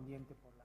correspondiente por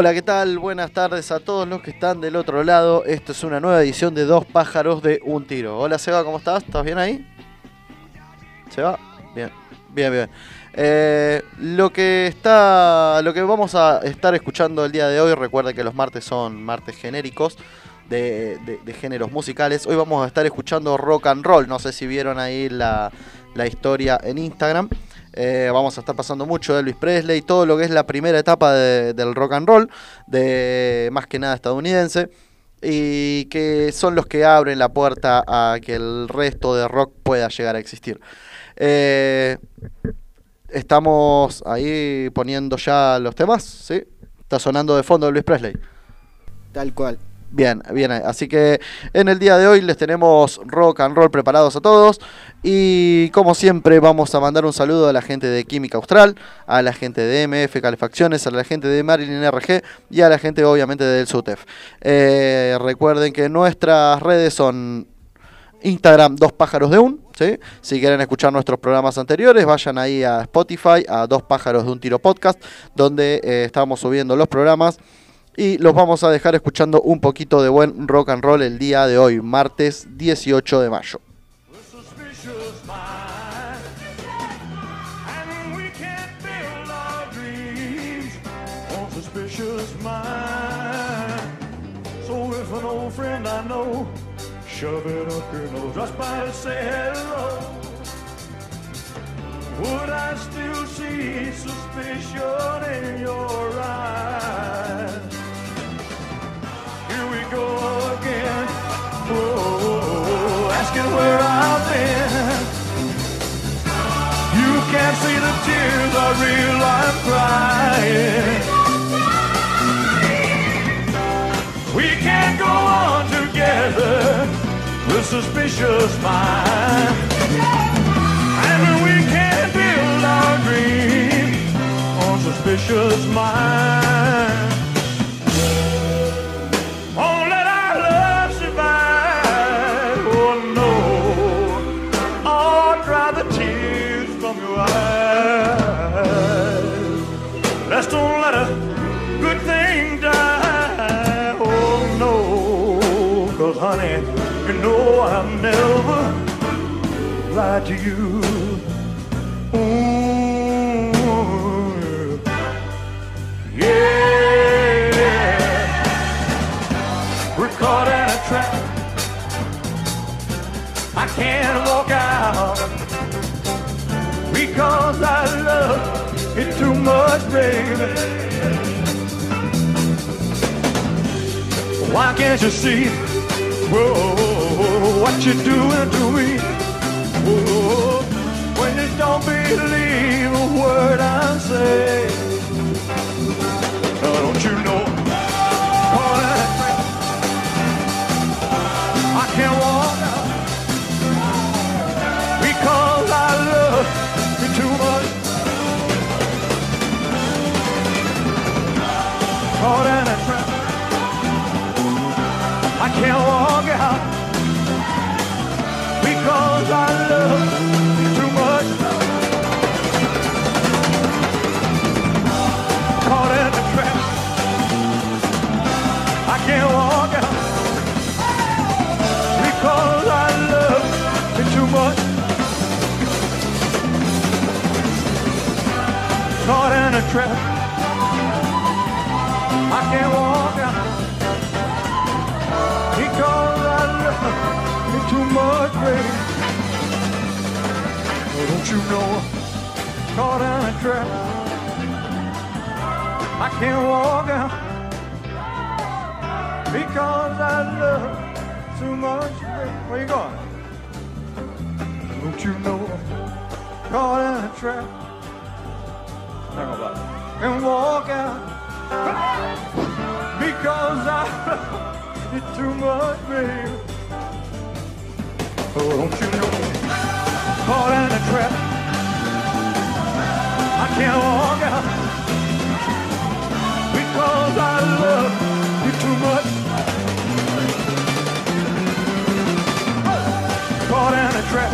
Hola, ¿qué tal? Buenas tardes a todos los que están del otro lado. Esto es una nueva edición de Dos pájaros de un tiro. Hola Seba, ¿cómo estás? ¿Estás bien ahí? ¿Seba? Bien, bien, bien. Eh, lo que está. Lo que vamos a estar escuchando el día de hoy, recuerden que los martes son martes genéricos. De, de- géneros musicales. Hoy vamos a estar escuchando rock and roll. No sé si vieron ahí la historia en Instagram. Eh, vamos a estar pasando mucho de Elvis Presley, todo lo que es la primera etapa de- del rock and roll, de más que nada estadounidense, y que son los que abren la puerta a que el resto de rock pueda llegar a existir. Eh, estamos ahí poniendo ya los temas, ¿sí? Está sonando de fondo Elvis Presley. Tal cual. Bien, bien, así que en el día de hoy les tenemos rock and roll preparados a todos y como siempre vamos a mandar un saludo a la gente de Química Austral, a la gente de MF Calefacciones, a la gente de Marilyn RG y a la gente obviamente del SUTEF. Eh, recuerden que nuestras redes son Instagram Dos Pájaros de Un. Si quieren escuchar nuestros programas anteriores, vayan ahí a Spotify, a Dos Pájaros de un Tiro Podcast, donde eh, estamos subiendo los programas. Y los vamos a dejar escuchando un poquito de buen rock and roll el día de hoy, martes 18 de mayo. shove it up your nose just by say hello, would I still see suspicion in your eyes? Go again. Oh, Whoa, asking where I've been. You can't see the tears I real I'm crying. We can't go on together with suspicious minds. And we can't build our dreams on suspicious minds. Lied to you. Ooh, yeah. We're caught in a trap. I can't walk out because I love it too much, baby. Why can't you see? Whoa, what you're doing to me? Whoa, when you don't believe a word I say. Oh, don't you know? Trap. I can't walk out because I love you too much, baby. Oh, don't you know? Caught in a trap. I can't walk out because I love too much, baby. Where you going? Don't you know? Caught in a trap. And walk out because I love you too much, baby. Oh, don't you know? Caught in a trap. I can't walk out because I love you too much. Caught in a trap.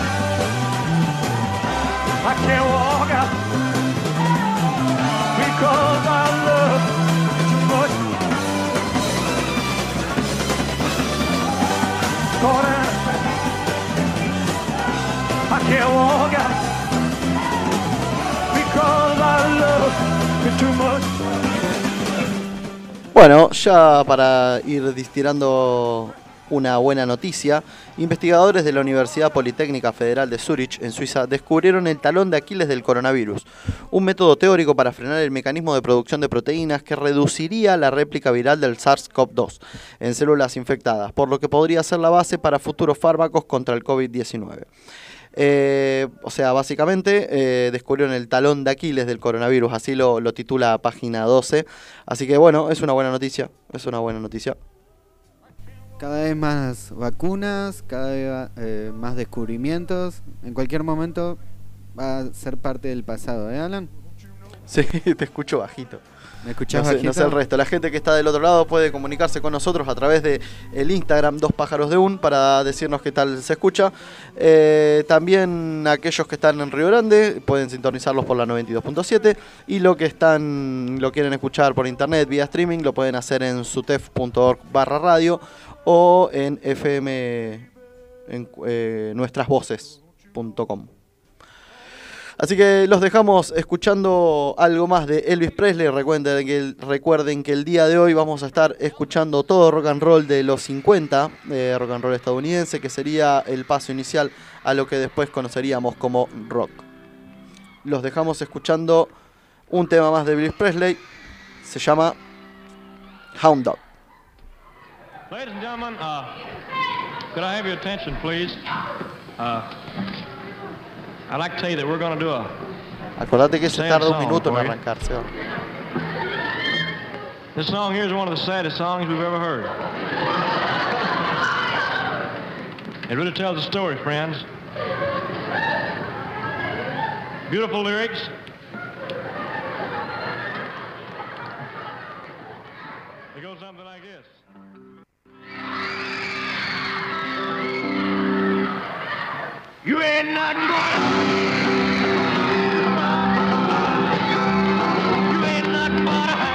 I can't walk out You. Bueno, ya para ir distirando una buena noticia, investigadores de la Universidad Politécnica Federal de Zurich, en Suiza, descubrieron el talón de Aquiles del coronavirus, un método teórico para frenar el mecanismo de producción de proteínas que reduciría la réplica viral del SARS-CoV-2 en células infectadas, por lo que podría ser la base para futuros fármacos contra el COVID-19. Eh, o sea, básicamente eh, descubrieron el talón de Aquiles del coronavirus, así lo, lo titula página 12. Así que bueno, es una buena noticia, es una buena noticia. Cada vez más vacunas, cada vez eh, más descubrimientos. En cualquier momento va a ser parte del pasado, ¿eh, Alan? Sí, te escucho bajito. ¿Me escuchás No sé, no bajito? sé el resto. La gente que está del otro lado puede comunicarse con nosotros a través de el Instagram Dos Pájaros de Un para decirnos qué tal se escucha. Eh, también aquellos que están en Río Grande pueden sintonizarlos por la 92.7 y lo que están lo quieren escuchar por internet vía streaming lo pueden hacer en sutef.org barra radio o en fm en eh, nuestrasvoces.com. Así que los dejamos escuchando algo más de Elvis Presley. Recuerden que, el, día de hoy vamos a estar escuchando todo rock and roll de los 50, eh, rock and roll estadounidense, que sería el paso inicial a lo que después conoceríamos como rock. Los dejamos escuchando un tema más de Elvis Presley. Se llama Hound Dog. Ladies and gentlemen, uh, could I have your attention, please? Uh, Acordate que se tarda un minuto en arrancar, Seba. Oh. This song here is one of the saddest songs we've ever heard. It really tells a story, friends. Beautiful lyrics. You ain't nothing but You ain't nothing but a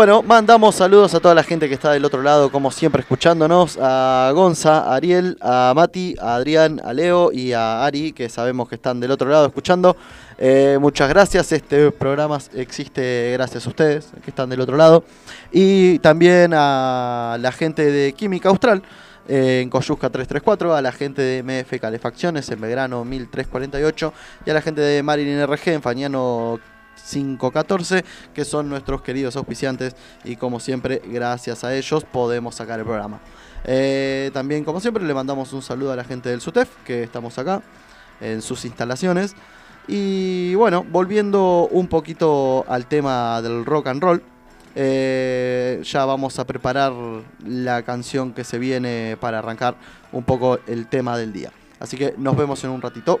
Bueno, mandamos saludos a toda la gente que está del otro lado, como siempre, escuchándonos. A Gonza, a Ariel, a Mati, a Adrián, a Leo y a Ari, que sabemos que están del otro lado escuchando. Eh, muchas gracias. Este programa existe gracias a ustedes, que están del otro lado. Y también a la gente de Química Austral. eh, en Coyusca 334, a la gente de MF Calefacciones en Belgrano 1348 y a la gente de Marilyn RG en Fañano 514, que son nuestros queridos auspiciantes y como siempre, gracias a ellos podemos sacar el programa. Eh, también, como siempre, le mandamos un saludo a la gente del SUTEF, que estamos acá en sus instalaciones. Y bueno, volviendo un poquito al tema del rock and roll, eh, ya vamos a preparar la canción que se viene para arrancar un poco el tema del día. Así que nos vemos en un ratito.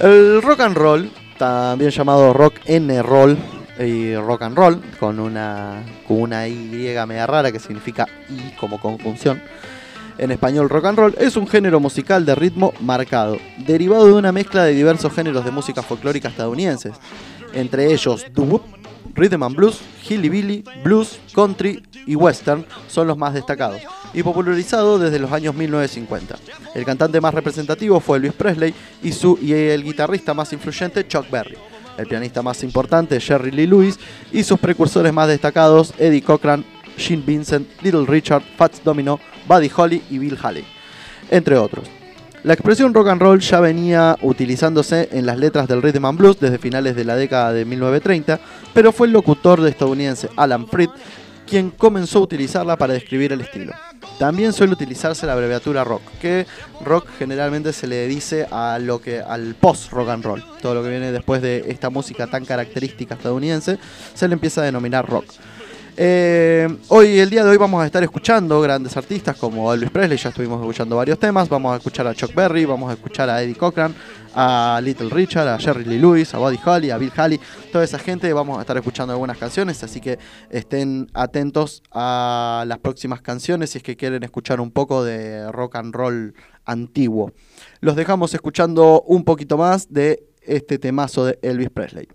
El rock and roll, también llamado rock N roll y rock and roll, con una, con una Y media rara que significa I como conjunción. En español, rock and roll es un género musical de ritmo marcado, derivado de una mezcla de diversos géneros de música folclórica estadounidenses, entre ellos doo-wop, rhythm and blues, hillbilly, blues, country y western son los más destacados, y popularizado desde los años 1950. El cantante más representativo fue Elvis Presley y, su, y el guitarrista más influyente Chuck Berry. El pianista más importante Jerry Lee Lewis y sus precursores más destacados Eddie Cochran, Gene Vincent, Little Richard, Fats Domino, Buddy Holly y Bill Haley, entre otros. La expresión rock and roll ya venía utilizándose en las letras del rhythm and blues desde finales de la década de 1930, pero fue el locutor estadounidense Alan Freed quien comenzó a utilizarla para describir el estilo. También suele utilizarse la abreviatura rock, que rock generalmente se le dice a lo que al post rock and roll, todo lo que viene después de esta música tan característica estadounidense, se le empieza a denominar rock. Eh, hoy, el día de hoy, vamos a estar escuchando grandes artistas como Elvis Presley, ya estuvimos escuchando varios temas. Vamos a escuchar a Chuck Berry, vamos a escuchar a Eddie Cochran, a Little Richard, a Jerry Lee Lewis, a Buddy Holly, a Bill Haley, toda esa gente. Vamos a estar escuchando algunas canciones, así que estén atentos a las próximas canciones si es que quieren escuchar un poco de rock and roll antiguo. Los dejamos escuchando un poquito más de este temazo de Elvis Presley.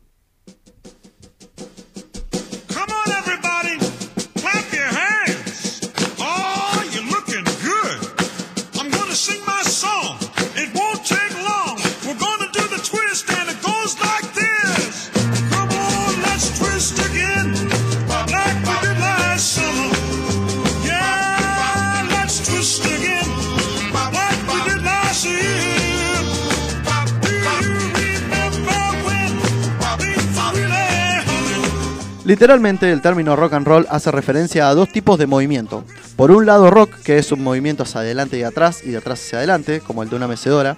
Literalmente el término rock and roll hace referencia a dos tipos de movimiento. Por un lado rock, que es un movimiento hacia adelante y atrás y de atrás hacia adelante, como el de una mecedora.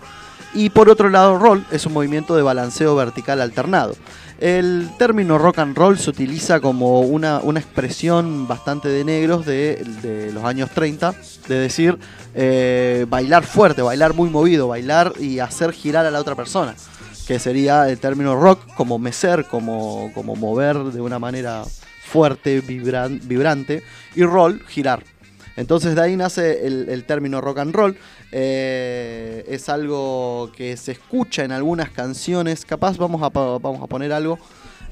Y por otro lado roll es un movimiento de balanceo vertical alternado. El término rock and roll se utiliza como una, una expresión bastante de negros de, los años 30, de decir eh, bailar fuerte, bailar muy movido, bailar y hacer girar a la otra persona que sería el término rock como mecer, como, como mover de una manera fuerte, vibran- vibrante, y roll, girar. Entonces de ahí nace el, término rock and roll. Eh, es algo que se escucha en algunas canciones, capaz vamos a, vamos a poner algo,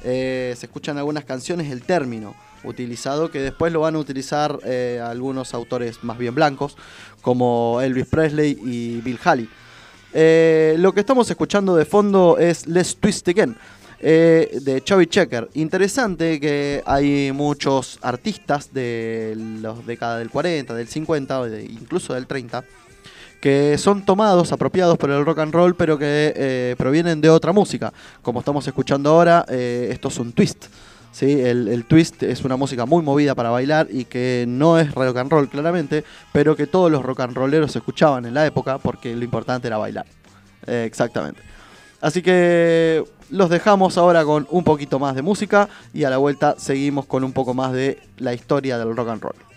eh, se escucha en algunas canciones el término utilizado, que después lo van a utilizar eh, algunos autores más bien blancos, como Elvis Presley y Bill Haley. Eh, lo que estamos escuchando de fondo es Let's Twist Again eh, de Chubby Checker. Interesante que hay muchos artistas de las décadas del 40, del 50, o de- incluso del 30, que son tomados, apropiados por el rock and roll, pero que eh, provienen de otra música. Como estamos escuchando ahora, eh, esto es un twist. ¿Sí? El, el twist es una música muy movida para bailar y que no es rock and roll claramente, pero que todos los rock and rolleros escuchaban en la época porque lo importante era bailar. Eh, exactamente. Así que los dejamos ahora con un poquito más de música y a la vuelta seguimos con un poco más de la historia del rock and roll.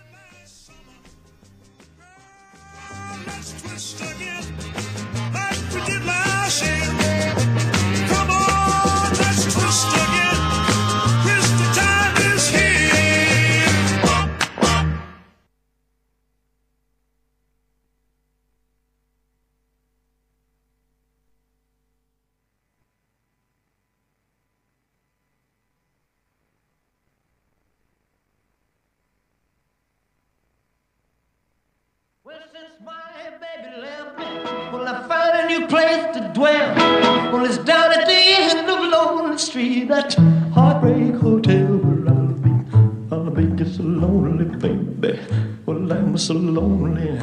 Lonely, baby. Well, I'm so lonely.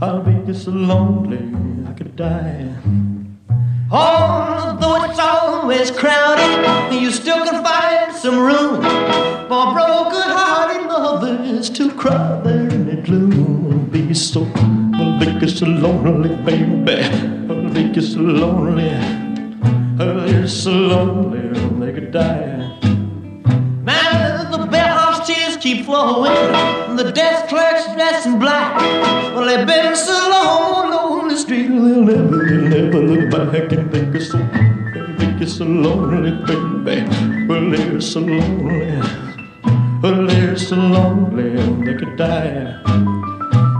I'll be just so lonely, I could die. Although it's always crowded, you still can find some room for broken-hearted lovers to cry there in the gloom. Be so, I'll be so lonely, baby. I'll be so lonely. Oh, you're so lonely, they could die. Keep flowing, the desk clerk's dressed in black. Well, they've been so long on the street, they'll never, never look back and think it's so, think it's so lonely, baby. Well, they're so lonely, well, they're so lonely, they could die.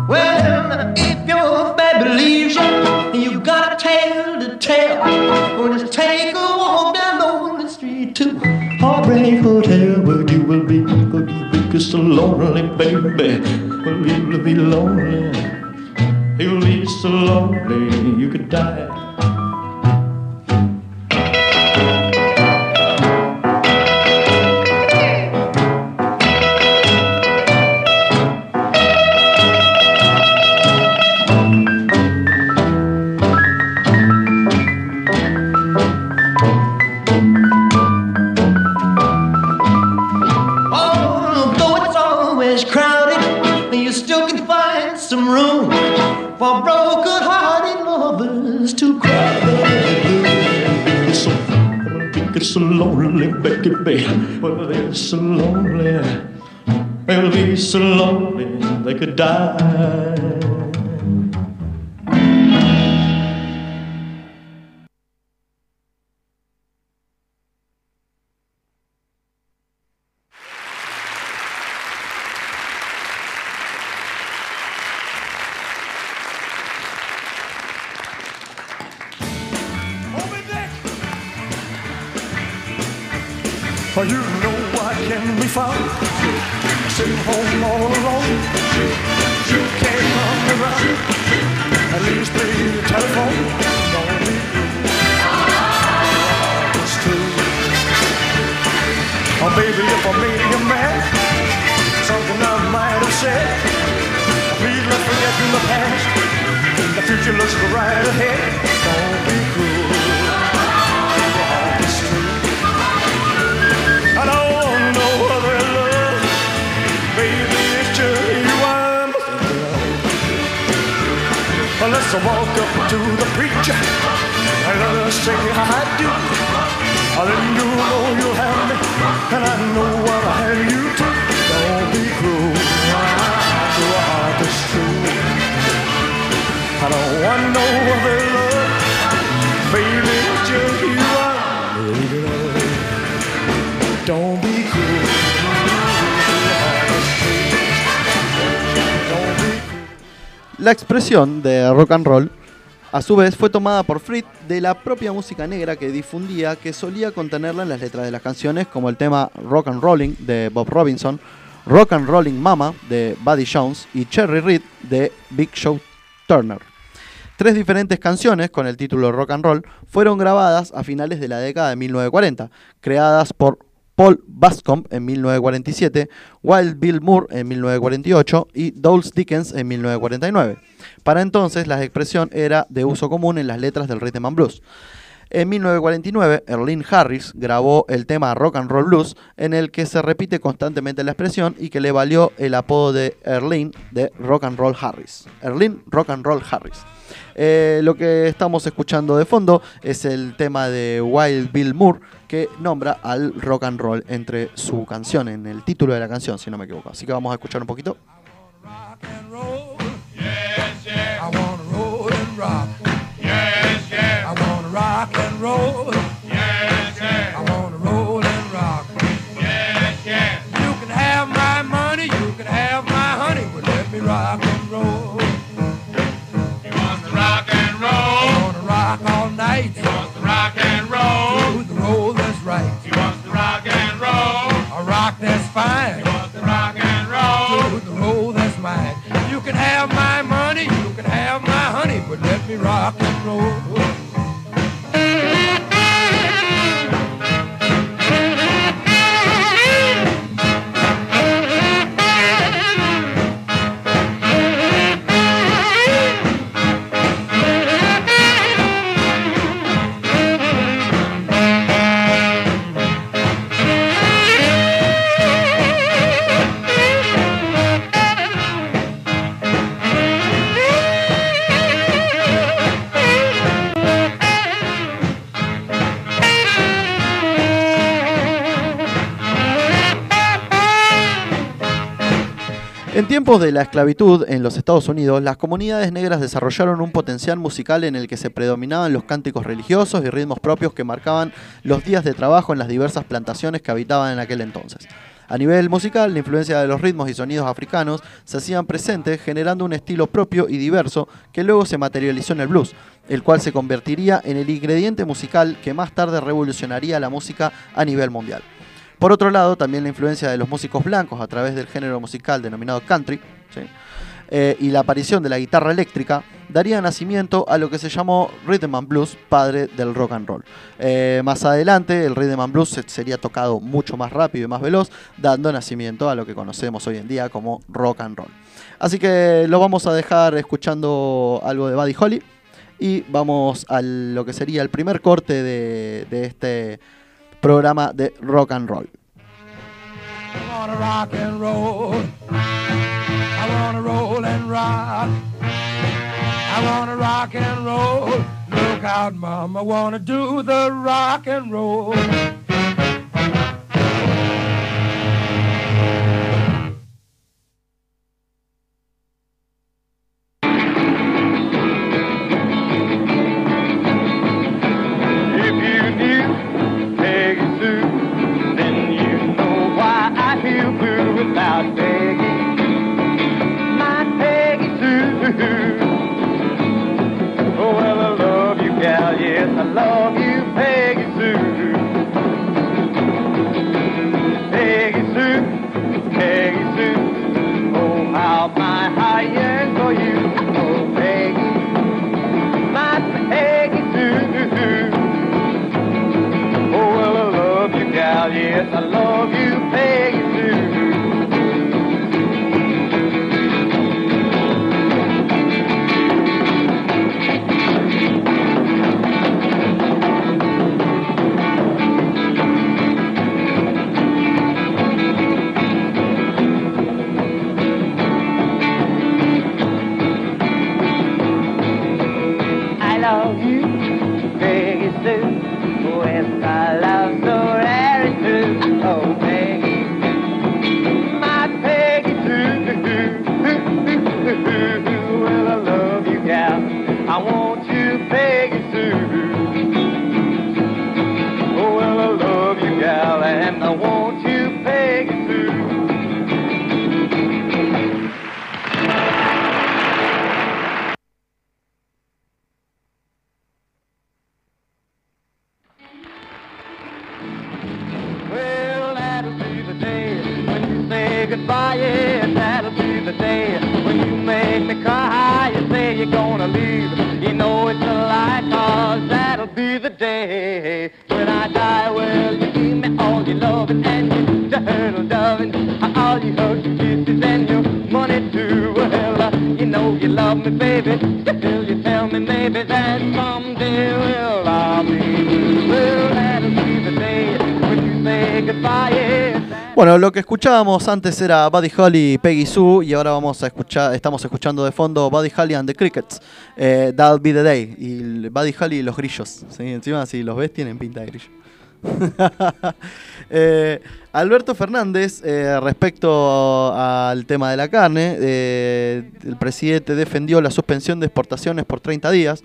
Well, if your baby leaves you, you got a tale to tell. Well, just take a walk down lonely street to Heartbreak Hotel, lonely, baby. Well, you will be lonely. You'll be so lonely, you could die. Baby. Well, they're so lonely. They'll be so lonely they could die. La expresión de rock and roll, a su vez, fue tomada por Fritz de la propia música negra que difundía, que solía contenerla en las letras de las canciones, como el tema Rock and Rolling de Bob Robinson, Rock and Rolling Mama de Buddy Jones y Cherry Reed de Big Show Turner. Tres diferentes canciones con el título Rock and Roll fueron grabadas a finales de la década de 1940, creadas por Paul Bascomb en 1947, Wild Bill Moore en 1948 y Dowles Dickens en 1949. Para entonces la expresión era de uso común en las letras del rhythm and blues. En 1949, Erlene Harris grabó el tema Rock and Roll Blues, en el que se repite constantemente la expresión y que le valió el apodo de Erlene de Rock and Roll Harris. Erlene Rock and Roll Harris. Eh, lo que estamos escuchando de fondo es el tema de Wild Bill Moore que nombra al rock and roll entre su canción, en el título de la canción, si no me equivoco. Así que vamos a escuchar un poquito. Fine. Want to rock and roll? Do the roll that's mine. You can have my money, you can have my honey, but let me rock and roll. En tiempos de la esclavitud en los Estados Unidos, las comunidades negras desarrollaron un potencial musical en el que se predominaban los cánticos religiosos y ritmos propios que marcaban los días de trabajo en las diversas plantaciones que habitaban en aquel entonces. A nivel musical, la influencia de los ritmos y sonidos africanos se hacían presentes, generando un estilo propio y diverso que luego se materializó en el blues, el cual se convertiría en el ingrediente musical que más tarde revolucionaría la música a nivel mundial. Por otro lado, también la influencia de los músicos blancos a través del género musical denominado country eh, y la aparición de la guitarra eléctrica daría nacimiento a lo que se llamó Rhythm and Blues, padre del rock and roll. Eh, más adelante, el Rhythm and Blues se- sería tocado mucho más rápido y más veloz, dando nacimiento a lo que conocemos hoy en día como rock and roll. Así que lo vamos a dejar escuchando algo de Buddy Holly y vamos a lo que sería el primer corte de este programa de rock and roll. I wanna rock and roll. Look out, mama, wanna do the rock and roll. Love you, Peggy Sue. Peggy Sue, Peggy Sue. Oh, how my for you. Oh, Peggy, my Peggy Sue. Oh, well, I love you, gal, yes, I love you, goodbye, yeah, that'll be the day when you make me cry. You say you're gonna leave, you know it's a lie, cause that'll be the day when I die. Well, you give me all your loving and your turtle doving, all your hugs, your kisses, and your money too. Well, you know you love me, baby. Still, you tell me maybe that's someday, Bueno, lo que escuchábamos antes era Buddy Holly y Peggy Sue y ahora vamos a escuchar, estamos escuchando de fondo Buddy Holly and the Crickets, eh, That'll Be the Day y Buddy Holly y los grillos. ¿sí? Encima si los ves tienen pinta de grillo. Eh, Alberto Fernández, eh, respecto al tema de la carne, eh, el presidente defendió la suspensión de exportaciones por 30 días.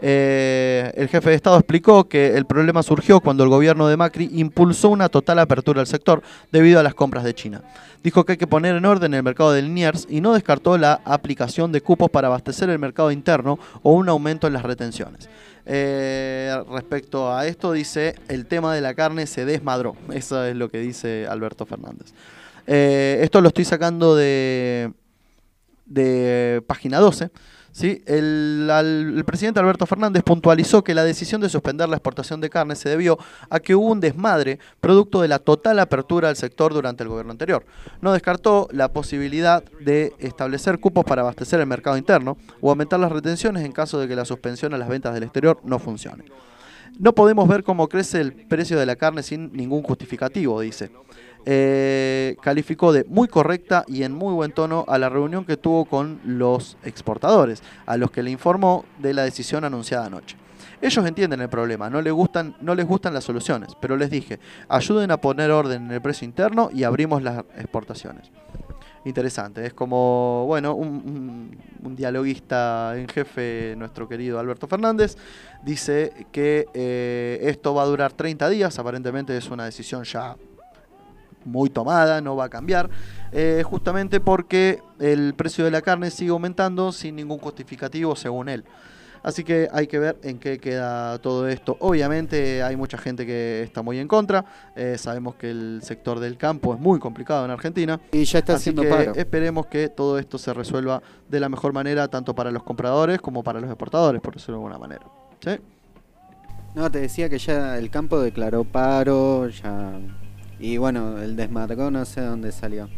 Eh, el jefe de Estado explicó que el problema surgió cuando el gobierno de Macri impulsó una total apertura al sector debido a las compras de China. Dijo que hay que poner en orden el mercado de Liniers y no descartó la aplicación de cupos para abastecer el mercado interno o un aumento en las retenciones. Eh, respecto a esto, dice, el tema de la carne se desmadró. Eso es lo que dice Alberto Fernández. Eh, esto lo estoy sacando de, de página 12. ¿Sí? El, el presidente Alberto Fernández puntualizó que la decisión de suspender la exportación de carne se debió a que hubo un desmadre producto de la total apertura del sector durante el gobierno anterior. No descartó la posibilidad de establecer cupos para abastecer el mercado interno o aumentar las retenciones en caso de que la suspensión a las ventas del exterior no funcione. No podemos ver cómo crece el precio de la carne sin ningún justificativo, dice. Eh, calificó de muy correcta y en muy buen tono a la reunión que tuvo con los exportadores, a los que le informó de la decisión anunciada anoche. Ellos entienden el problema, no les gustan, no les gustan las soluciones, pero les dije, ayuden a poner orden en el precio interno y abrimos las exportaciones. Interesante, es como, bueno, un, dialoguista en jefe, nuestro querido Alberto Fernández, dice que eh, esto va a durar 30 días, aparentemente es una decisión ya muy tomada, no va a cambiar, eh, justamente porque el precio de la carne sigue aumentando sin ningún justificativo según él. Así que hay que ver en qué queda todo esto. Obviamente hay mucha gente que está muy en contra. eh, sabemos que el sector del campo es muy complicado en Argentina. Y ya está Así haciendo que paro. esperemos que todo esto se resuelva de la mejor manera, tanto para los compradores como para los exportadores, por decirlo de alguna manera. ¿Sí? No, te decía que ya el campo declaró paro, ya... Y bueno, el desmarcó no sé dónde salió.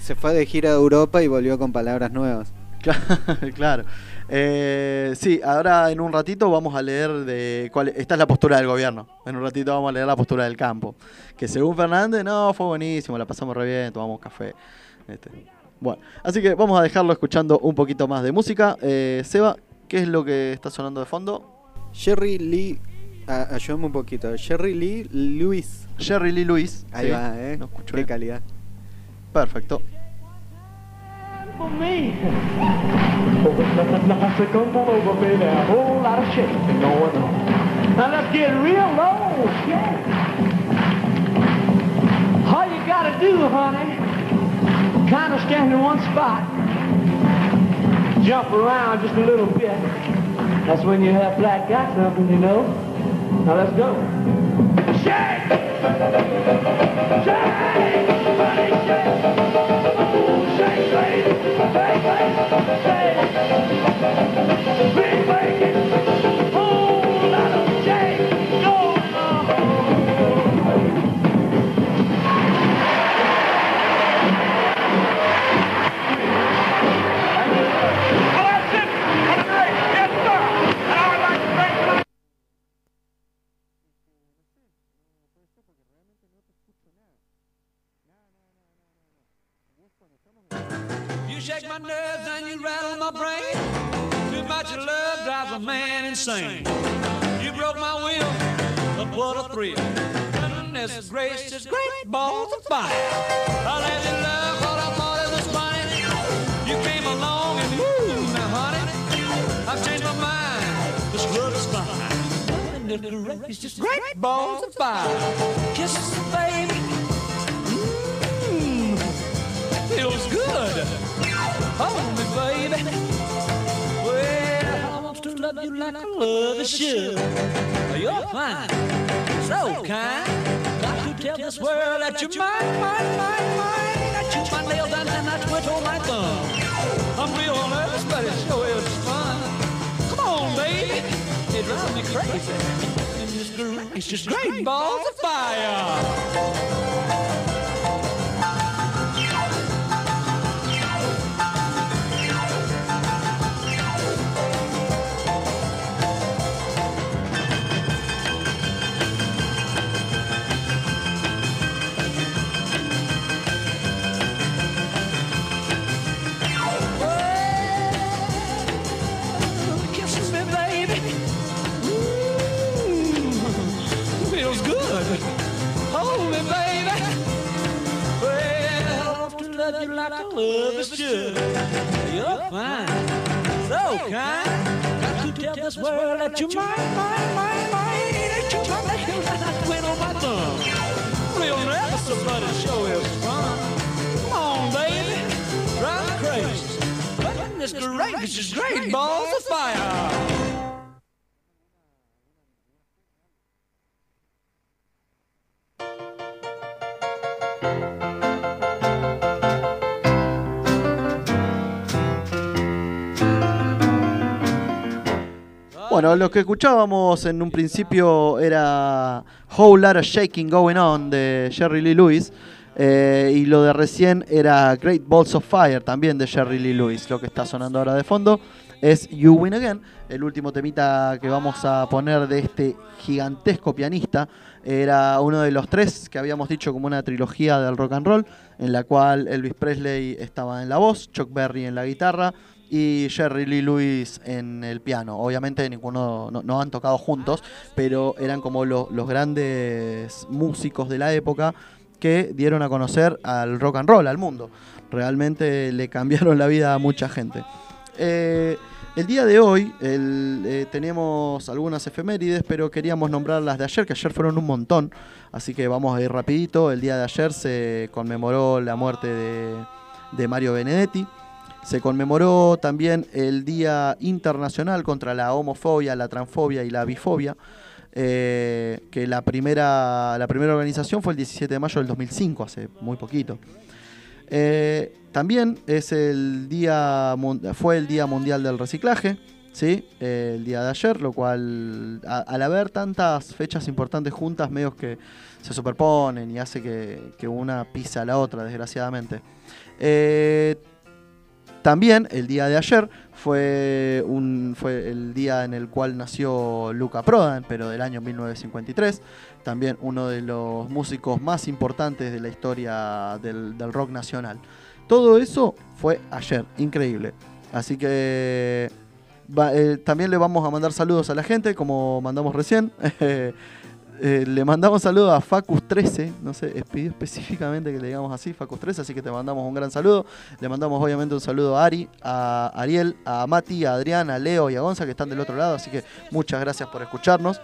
Se fue de gira a Europa y volvió con palabras nuevas. claro. Eh, sí, ahora en un ratito vamos a leer de cuál esta es la postura del gobierno. En un ratito vamos a leer la postura del campo. Que según Fernández, no, fue buenísimo, la pasamos re bien, tomamos café. Este, Bueno, así que vamos a dejarlo escuchando un poquito más de música. Eh, Seba, ¿qué es lo que está sonando de fondo? Jerry Lee... ah, ayúdame un poquito. Jerry Lee Lewis. Jerry Lee Lewis. Ahí sí. va, eh. No escucho Qué bien. calidad. Perfecto. A. Now let's get real low, yeah. All you gotta do, honey, kind of stand in one spot, jump around just a little bit. That's when you have black got something, you know. Now let's go. Shake! Shake! Man. You broke my will, but what a thrill. Goodness gracious, great balls of fire. I let you love what I thought it was funny. You came along and woo, now honey, I've changed my mind. This love is fine. Goodness gracious, great balls of fire. Kisses, baby. Mmm, feels good. Hold love you like I love a should. You're fine, so kind. Got to tell this world that you're mine, mine, mine, mine. That chew my nails and then I twiddle my thumb. I'm real nervous, but it sure is fun. Come on, baby, it drives me crazy. And this groove is just great balls of fire. World that you're mine, mine, mine, mine. That you my nails and I twiddle my thumb. Real nervous, but it sure is fun. Come on, baby, drive me crazy. But this great, this is great balls of fire. Bueno, lo que escuchábamos en un principio era Whole Lotta Shaking Going On de Jerry Lee Lewis. eh, y lo de recién era Great Balls of Fire también de Jerry Lee Lewis. Lo que está sonando ahora de fondo es You Win Again, el último temita que vamos a poner de este gigantesco pianista. Era uno de los tres que habíamos dicho como una trilogía del rock and roll, en la cual Elvis Presley estaba en la voz, Chuck Berry en la guitarra y Jerry Lee Lewis en el piano. Obviamente ninguno no, han tocado juntos, pero eran como lo- los grandes músicos de la época que dieron a conocer al rock and roll, al mundo. Realmente le cambiaron la vida a mucha gente. Eh, el día de hoy eh, tenemos algunas efemérides, pero queríamos nombrar las de ayer, que ayer fueron un montón. Así que vamos a ir rapidito. El día de ayer se conmemoró la muerte de Mario Benedetti. Se conmemoró también el Día Internacional contra la Homofobia, la Transfobia y la Bifobia, eh, que la primera, la primera organización fue el 17 de mayo del 2005, hace muy poquito. Eh, también es el día, fue el Día Mundial del Reciclaje, ¿sí? Eh, el día de ayer, lo cual, al haber tantas fechas importantes juntas, medios que se superponen y hace que, una pisa a la otra, desgraciadamente. También el día de ayer fue, un, fue el día en el cual nació Luca Prodan, pero del año 1953. También uno de los músicos más importantes de la historia del, del rock nacional. Todo eso fue ayer, increíble. Así que eh, también le vamos a mandar saludos a la gente, como mandamos recién. Eh, le mandamos saludos a Facus13, no sé, pidió específicamente que le digamos así, Facus13, así que te mandamos un gran saludo. Le mandamos obviamente un saludo a Ari, a Ariel, a Mati, a Adrián, a Leo y a Gonza que están del otro lado, así que muchas gracias por escucharnos.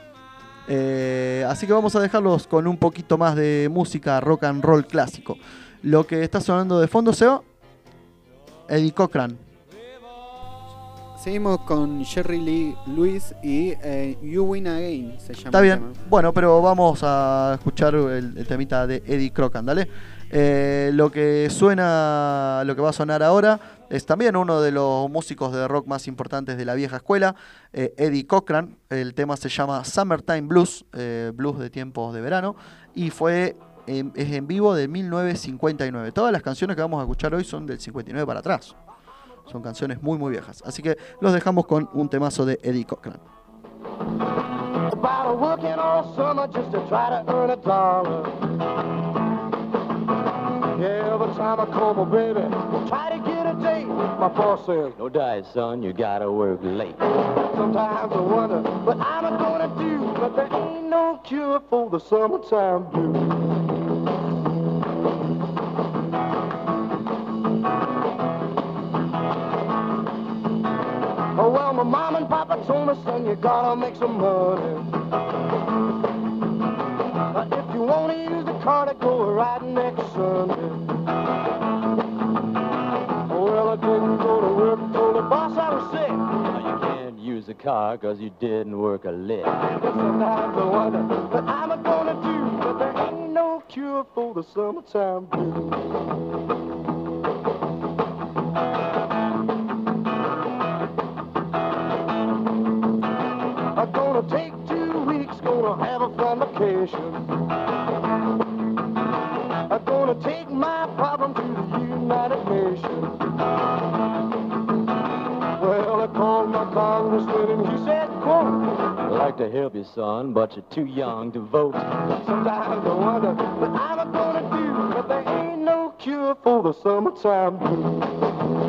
Eh, así que vamos a dejarlos con un poquito más de música rock and roll clásico. Lo que está sonando de fondo, Seba, Eddie Cochran. Seguimos con Jerry Lee Lewis y eh, You Win Again se llama. Está el bien. tema. Bueno, pero vamos a escuchar el, el temita de Eddie Crocan, dale. Eh, lo que suena, lo que va a sonar ahora es también uno de los músicos de rock más importantes de la vieja escuela, eh, Eddie Cochran. El tema se llama Summertime Blues, eh, blues de tiempos de verano, y fue en- es en vivo de 1959. Todas las canciones que vamos a escuchar hoy son del 59 para atrás. Son canciones muy muy viejas. Así que los dejamos con un temazo de Eddie Cochran. About a working all summer just to try to earn a dollar. Yeah, every time I call my baby, try to get a date. My boss says, No diet, son, you gotta work late. sometimes I wonder what I'm gonna do, but there ain't no cure for the summertime blues. My mom and papa told me, son, you gotta make some money. Uh, if you wanna use the car to go riding next Sunday. Well, I didn't go to work, told the boss I was sick. Now, you can't use a car 'cause you didn't work a lick. Sometimes I wonder what I'm a gonna do, but there ain't no cure for the summertime blues. Gonna take two weeks, gonna have a fun vacation. I'm gonna take my problem to the United Nations. Well, I called my congressman and he said, quote, I'd like to help you, son, but you're too young to vote. Sometimes I wonder what I'm gonna do, but there ain't no cure for the summertime blues.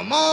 Come on,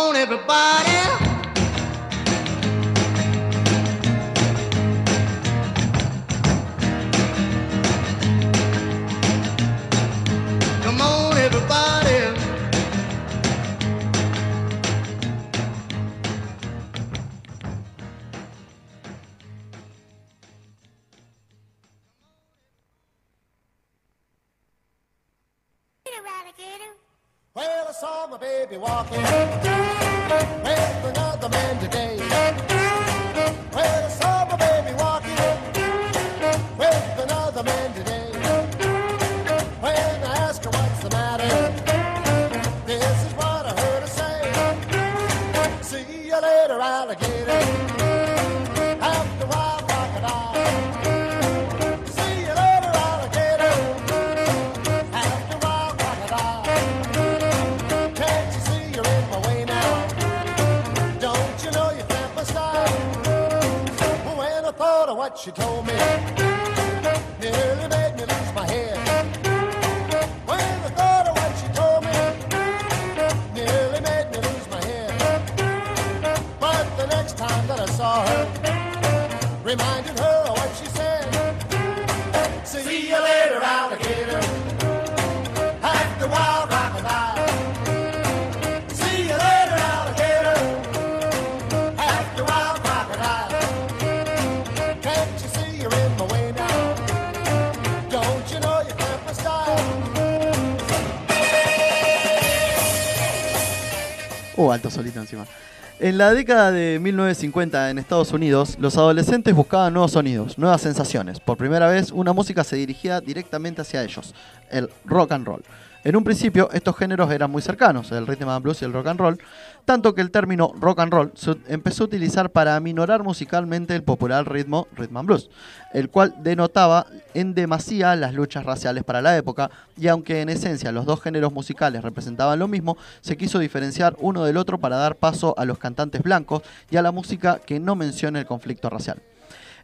En la década de 1950 en Estados Unidos, los adolescentes buscaban nuevos sonidos, nuevas sensaciones. Por primera vez, una música se dirigía directamente hacia ellos, el rock and roll. En un principio, estos géneros eran muy cercanos, el rhythm and blues y el rock and roll, tanto que el término rock and roll se empezó a utilizar para aminorar musicalmente el popular ritmo rhythm and blues, el cual denotaba en demasía las luchas raciales para la época, y aunque en esencia los dos géneros musicales representaban lo mismo, se quiso diferenciar uno del otro para dar paso a los cantantes blancos y a la música que no menciona el conflicto racial.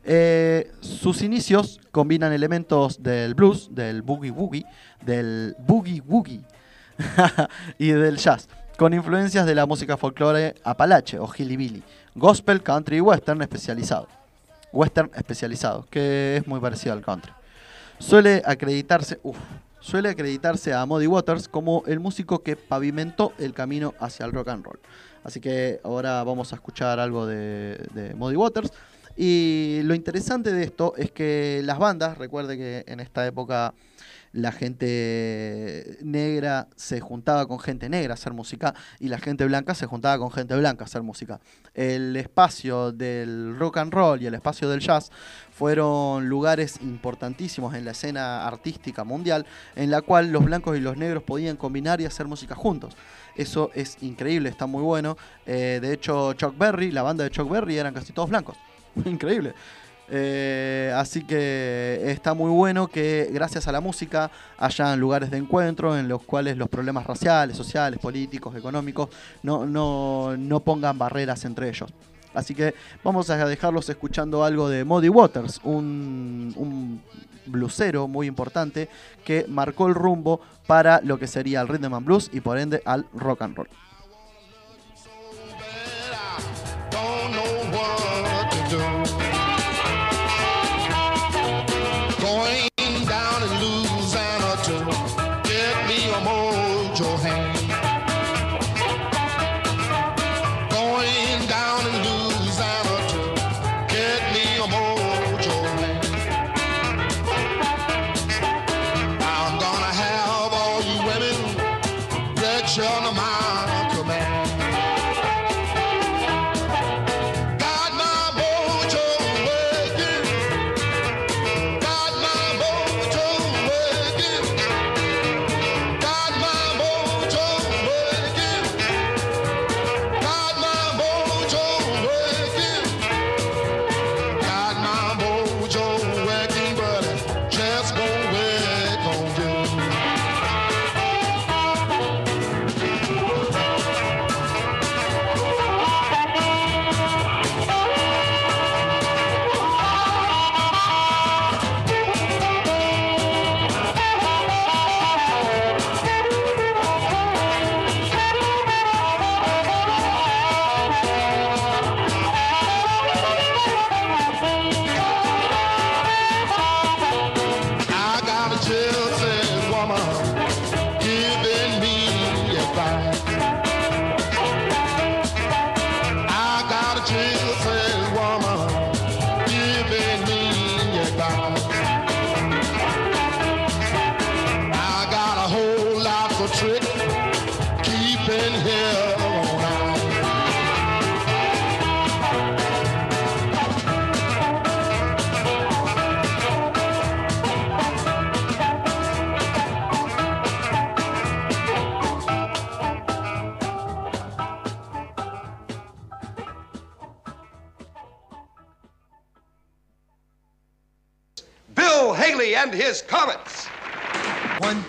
Eh, sus inicios combinan elementos del blues, del boogie woogie, del boogie woogie y del jazz, con influencias de la música folclore apalache o hillbilly, gospel, country y western especializado. Western especializado, que es muy parecido al country. Suele acreditarse, suele acreditarse a Muddy Waters como el músico que pavimentó el camino hacia el rock and roll. Así que ahora vamos a escuchar algo de, de Waters. Y lo interesante de esto es que las bandas, recuerde que en esta época la gente negra se juntaba con gente negra a hacer música y la gente blanca se juntaba con gente blanca a hacer música. El espacio del rock and roll y el espacio del jazz fueron lugares importantísimos en la escena artística mundial en la cual los blancos y los negros podían combinar y hacer música juntos. Eso es increíble, está muy bueno. Eh, de hecho, Chuck Berry, la banda de Chuck Berry eran casi todos blancos. Increíble. Eh, así que está muy bueno que gracias a la música hayan lugares de encuentro en los cuales los problemas raciales, sociales, políticos, económicos no, no, no pongan barreras entre ellos. Así que vamos a dejarlos escuchando algo de Muddy Waters, un, un blusero muy importante que marcó el rumbo para lo que sería el rhythm and blues y por ende al rock and roll.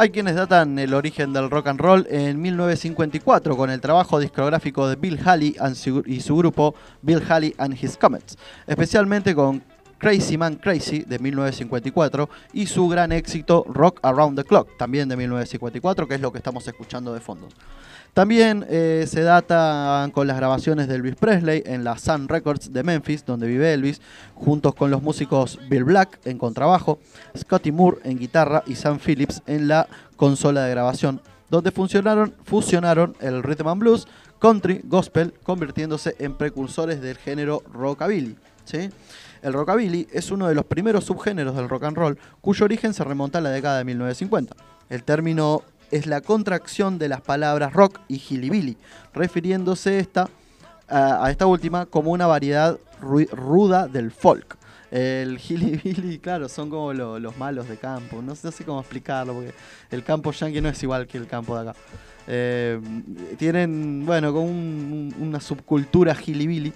Hay quienes datan el origen del rock and roll en 1954 con el trabajo discográfico de Bill Haley y su grupo Bill Haley and His Comets, especialmente con Crazy Man Crazy de 1954 y su gran éxito Rock Around the Clock, también de 1954, que es lo que estamos escuchando de fondo. También eh, se datan con las grabaciones de Elvis Presley en la Sun Records de Memphis, donde vive Elvis, juntos con los músicos Bill Black en contrabajo, Scotty Moore en guitarra y Sam Phillips en la consola de grabación, donde funcionaron, fusionaron el rhythm and blues, country, gospel, convirtiéndose en precursores del género rockabilly. El rockabilly es uno de los primeros subgéneros del rock and roll, cuyo origen se remonta a la década de 1950. El término es la contracción de las palabras rock y hillbilly, refiriéndose esta a, esta última como una variedad ru- ruda del folk. El hillbilly, claro, son como lo- los malos de campo. No sé, cómo explicarlo, porque el campo yankee no es igual que el campo de acá. Eh, tienen, bueno, como un- un- una subcultura hillbilly.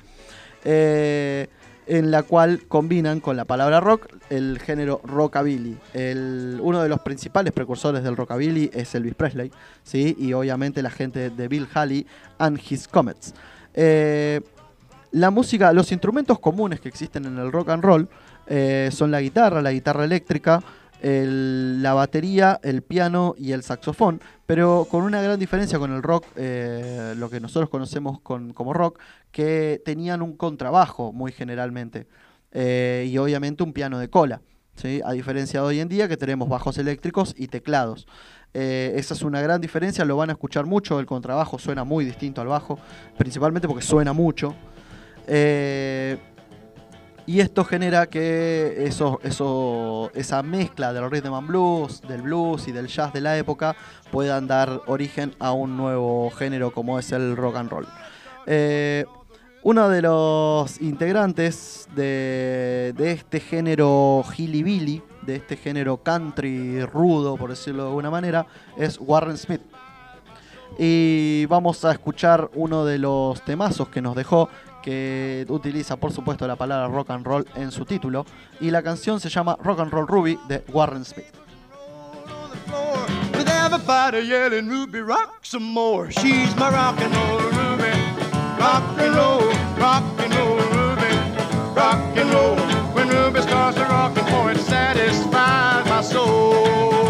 eh, en la cual combinan con la palabra rock el género rockabilly. Uno de los principales precursores del rockabilly es Elvis Presley, ¿sí? y obviamente la gente de Bill Haley and His Comets. Eh, la música, los instrumentos comunes que existen en el rock and roll eh, son la guitarra, la guitarra eléctrica, la batería, el piano y el saxofón, pero con una gran diferencia con el rock, eh, lo que nosotros conocemos con- como rock, que tenían un contrabajo muy generalmente eh, y obviamente un piano de cola. ¿sí? A diferencia de hoy en día que tenemos bajos eléctricos y teclados. Eh, esa es una gran diferencia, lo van a escuchar mucho, el contrabajo suena muy distinto al bajo, principalmente porque suena mucho. Y esto genera que esa mezcla del rhythm and blues, del blues y del jazz de la época puedan dar origen a un nuevo género como es el rock and roll. Eh, uno de los integrantes de, de este género hillbilly, de este género country rudo, por decirlo de alguna manera, es Warren Smith. Y vamos a escuchar uno de los temazos que nos dejó, que utiliza por supuesto la palabra rock and roll en su título. Y la canción se llama Rock and Roll Ruby de Warren Smith. rock and roll. When Ruby starts to rock and boy, it satisfies my soul.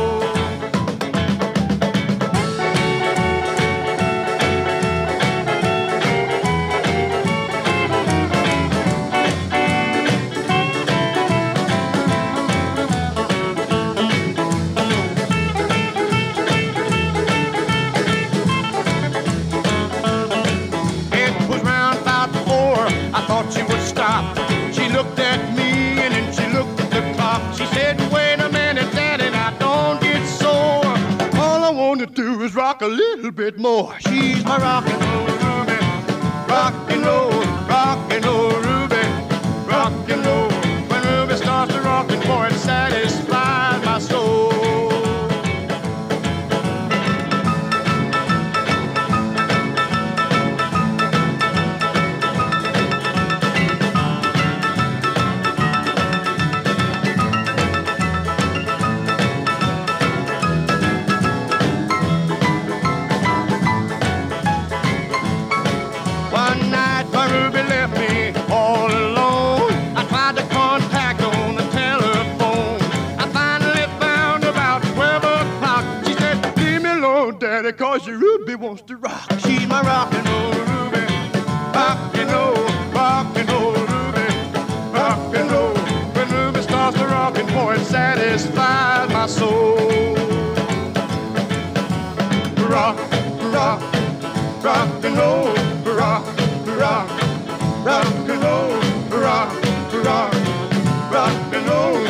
A little bit more. She's my rock and roll Ruby. Rock and roll, rock and roll Ruby. Rock and roll. When Ruby starts to rock and boy, it satisfies soul. Rock, rock, rock and roll, rock, rock, rock and roll, rock, rock, rock and roll,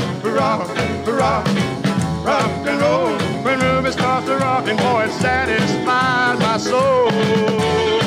boy, it satisfies my soul.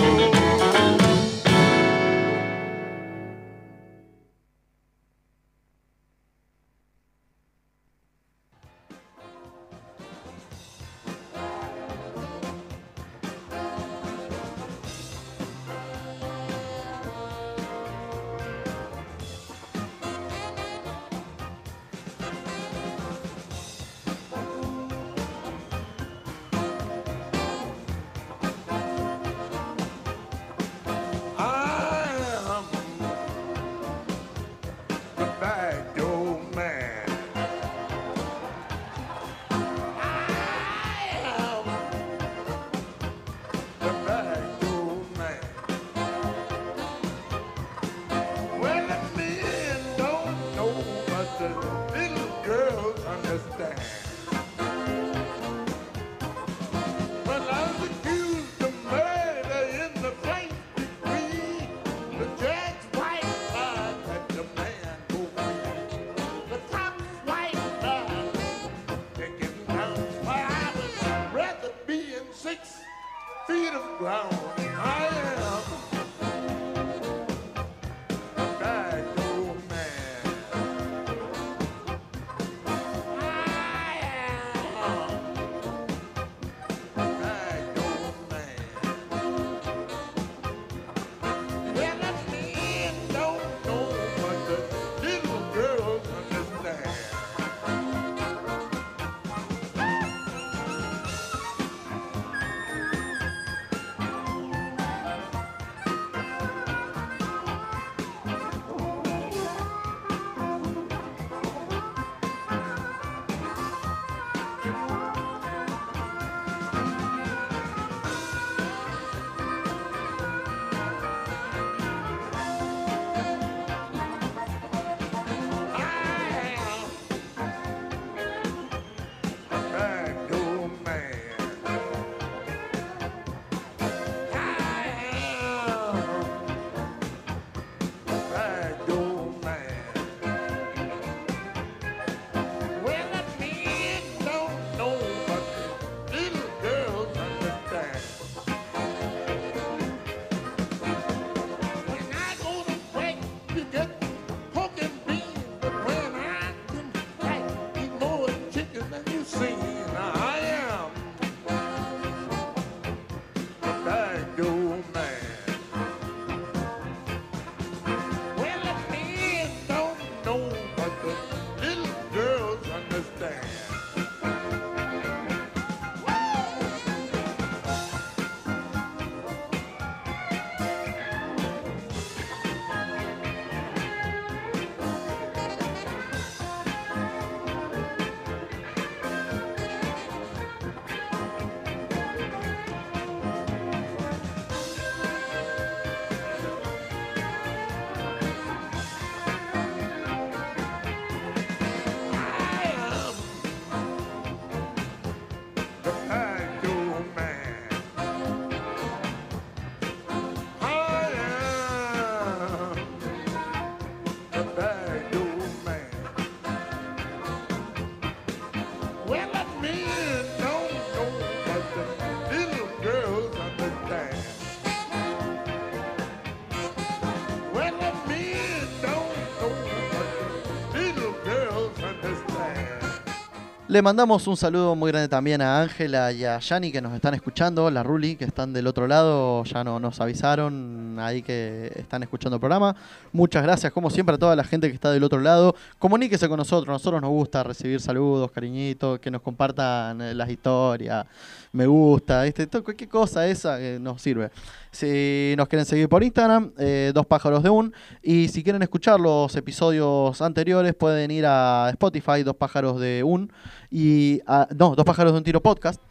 Le mandamos un saludo muy grande también a Ángela y a Yani que nos están escuchando, la Ruli que están del otro lado, ya no, nos avisaron ahí que están escuchando el programa. Muchas gracias, como siempre, a toda la gente que está del otro lado. Comuníquese con nosotros, nosotros nos gusta recibir saludos, cariñitos, que nos compartan eh, las historias, me gusta, este, cualquier cosa esa que nos sirve. Si nos quieren seguir por Instagram, eh, Dos Pájaros de Un. Y si quieren escuchar los episodios anteriores, pueden ir a Spotify, Dos Pájaros de Un. Y no, Dos Pájaros de un Tiro Podcast.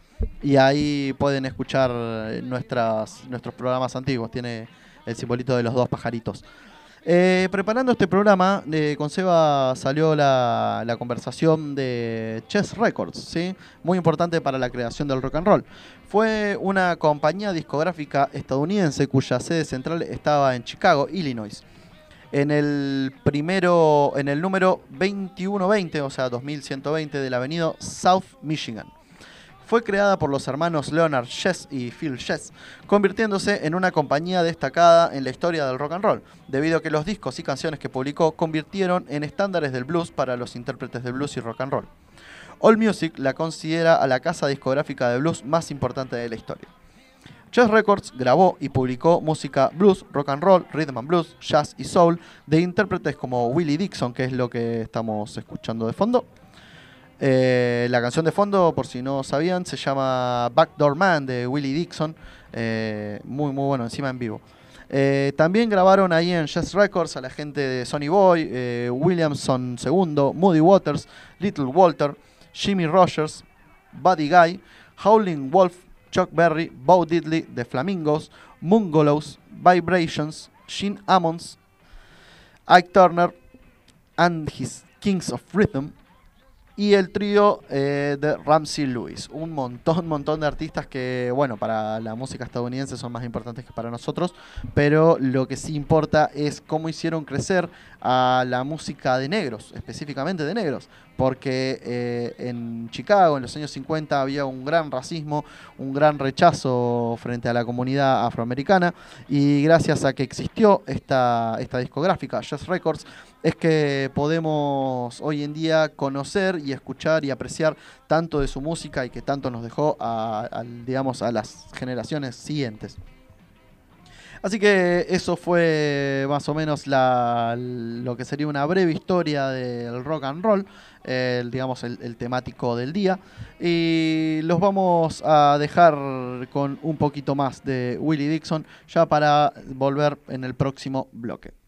Y ahí pueden escuchar eh, nuestras, nuestros programas antiguos. Tiene el simbolito de los dos pajaritos. Eh, preparando este programa, eh, con Seba salió la, la conversación de Chess Records, ¿sí? muy importante para la creación del rock and roll. Fue una compañía discográfica estadounidense cuya sede central estaba en Chicago, Illinois. En el primero, en el número 2120, o sea 2120 del avenida South Michigan. Fue creada por los hermanos Leonard Chess y Phil Chess, convirtiéndose en una compañía destacada en la historia del rock and roll, debido a que los discos y canciones que publicó convirtieron en estándares del blues para los intérpretes de blues y rock and roll. All Music la considera a la casa discográfica de blues más importante de la historia. Chess Records grabó y publicó música blues, rock and roll, rhythm and blues, jazz y soul de intérpretes como Willie Dixon, que es lo que estamos escuchando de fondo. Eh, la canción de fondo, por si no sabían, se llama Backdoor Man de Willie Dixon. Eh, muy, muy bueno, encima en vivo. Eh, también grabaron ahí en Jazz Records a la gente de Sonny Boy, Williamson II, Moody Waters, Little Walter, Jimmy Rogers, Buddy Guy, Howling Wolf, Chuck Berry, Bo Diddley, The Flamingos, Mungolos, Vibrations, Gene Ammons, Ike Turner and his Kings of Rhythm y el trío eh, de Ramsey Lewis. Un montón, montón de artistas que, bueno, para la música estadounidense son más importantes que para nosotros, pero lo que sí importa es cómo hicieron crecer a la música de negros, específicamente de negros, porque eh, en Chicago en los años 50 había un gran racismo, un gran rechazo frente a la comunidad afroamericana y gracias a que existió esta, esta discográfica, Jazz Records, es que podemos hoy en día conocer y escuchar y apreciar tanto de su música y que tanto nos dejó a, digamos, a las generaciones siguientes. Así que eso fue más o menos lo que sería una breve historia del rock and roll, digamos el, el temático del día. Y los vamos a dejar con un poquito más de Willie Dixon ya para volver en el próximo bloque.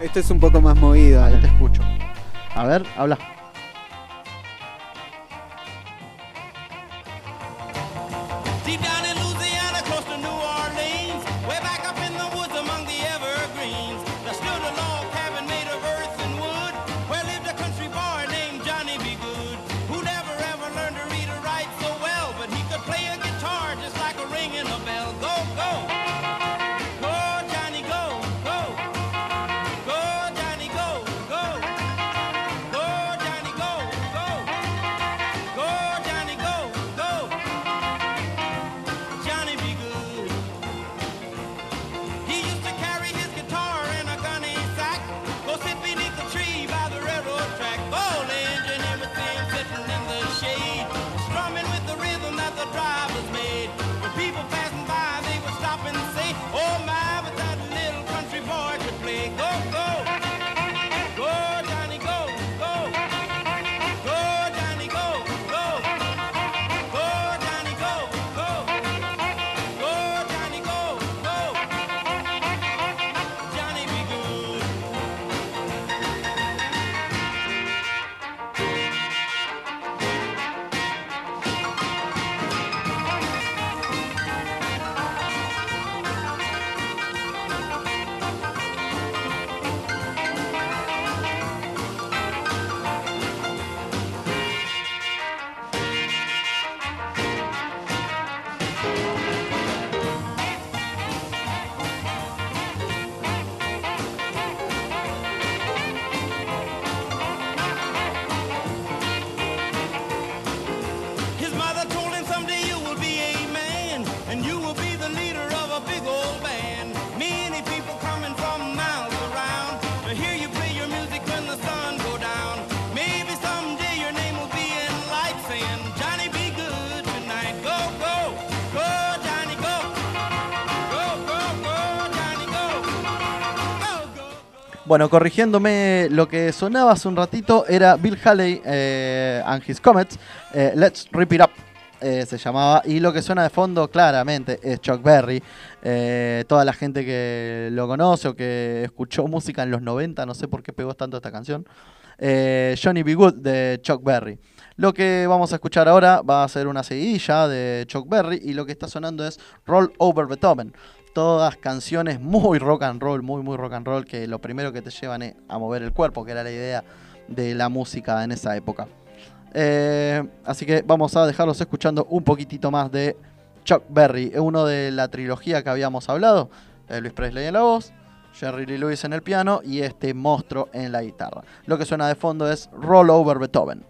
Esto es un poco más movido. Ahí te escucho. A ver, habla. Bueno, corrigiéndome, lo que sonaba hace un ratito era Bill Haley eh, and His Comets, eh, Let's Rip It Up. eh, se llamaba, y lo que suena de fondo claramente es Chuck Berry. Eh, toda la gente que lo conoce o que escuchó música en los 90, no sé por qué pegó tanto esta canción. Johnny B. Good de Chuck Berry. Lo que vamos a escuchar ahora va a ser una seguidilla de Chuck Berry y lo que está sonando es Roll Over Beethoven. Todas canciones muy rock and roll, muy muy rock and roll, que lo primero que te llevan es a mover el cuerpo, que era la idea de la música en esa época. Eh, así que vamos a dejarlos escuchando un poquitito más de Chuck Berry, uno de la trilogía que habíamos hablado. Elvis Presley en la voz, Jerry Lee Lewis en el piano y este monstruo en la guitarra. Lo que suena de fondo es Roll Over Beethoven.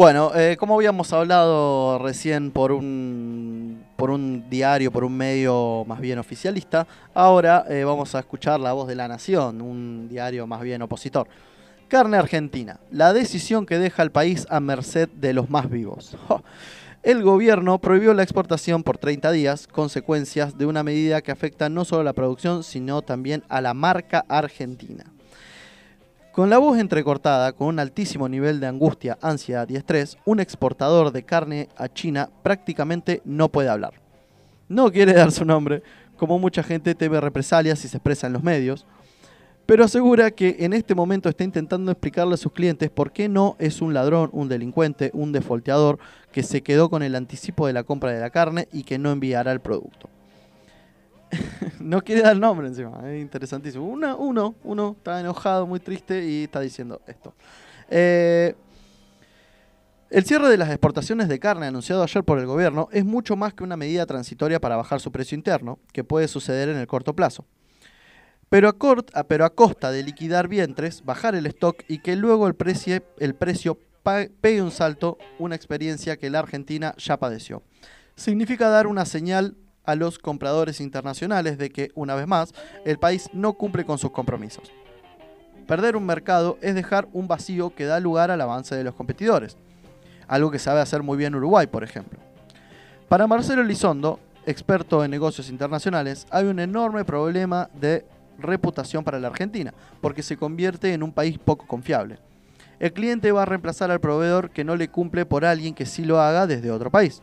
Bueno, eh, como habíamos hablado recién por un, por un diario, por un medio más bien oficialista, ahora eh, vamos a escuchar La Voz de la Nación, un diario más bien opositor. Carne Argentina, la decisión que deja al país a merced de los más vivos. El gobierno prohibió la exportación por 30 días, consecuencias de una medida que afecta no solo a la producción, sino también a la marca argentina. Con la voz entrecortada, con un altísimo nivel de angustia, ansiedad y estrés, un exportador de carne a China prácticamente no puede hablar. No quiere dar su nombre, como mucha gente teme represalias si se expresa en los medios, pero asegura que en este momento está intentando explicarle a sus clientes por qué no es un ladrón, un delincuente, un defolteador que se quedó con el anticipo de la compra de la carne y que no enviará el producto. no quiere dar nombre encima, es interesantísimo. Uno, uno está enojado, muy triste y está diciendo esto. Eh, El cierre de las exportaciones de carne anunciado ayer por el gobierno es mucho más que una medida transitoria para bajar su precio interno, que puede suceder en el corto plazo. Pero a, cort- a- pero a costa de liquidar vientres, bajar el stock y que luego el, el precio pegue un salto, una experiencia que la Argentina ya padeció. Significa dar una señal a los compradores internacionales de que, una vez más, el país no cumple con sus compromisos. Perder un mercado es dejar un vacío que da lugar al avance de los competidores, algo que sabe hacer muy bien Uruguay, por ejemplo. Para Marcelo Elizondo, experto en negocios internacionales, hay un enorme problema de reputación para la Argentina, porque se convierte en un país poco confiable. El cliente va a reemplazar al proveedor que no le cumple por alguien que sí lo haga desde otro país.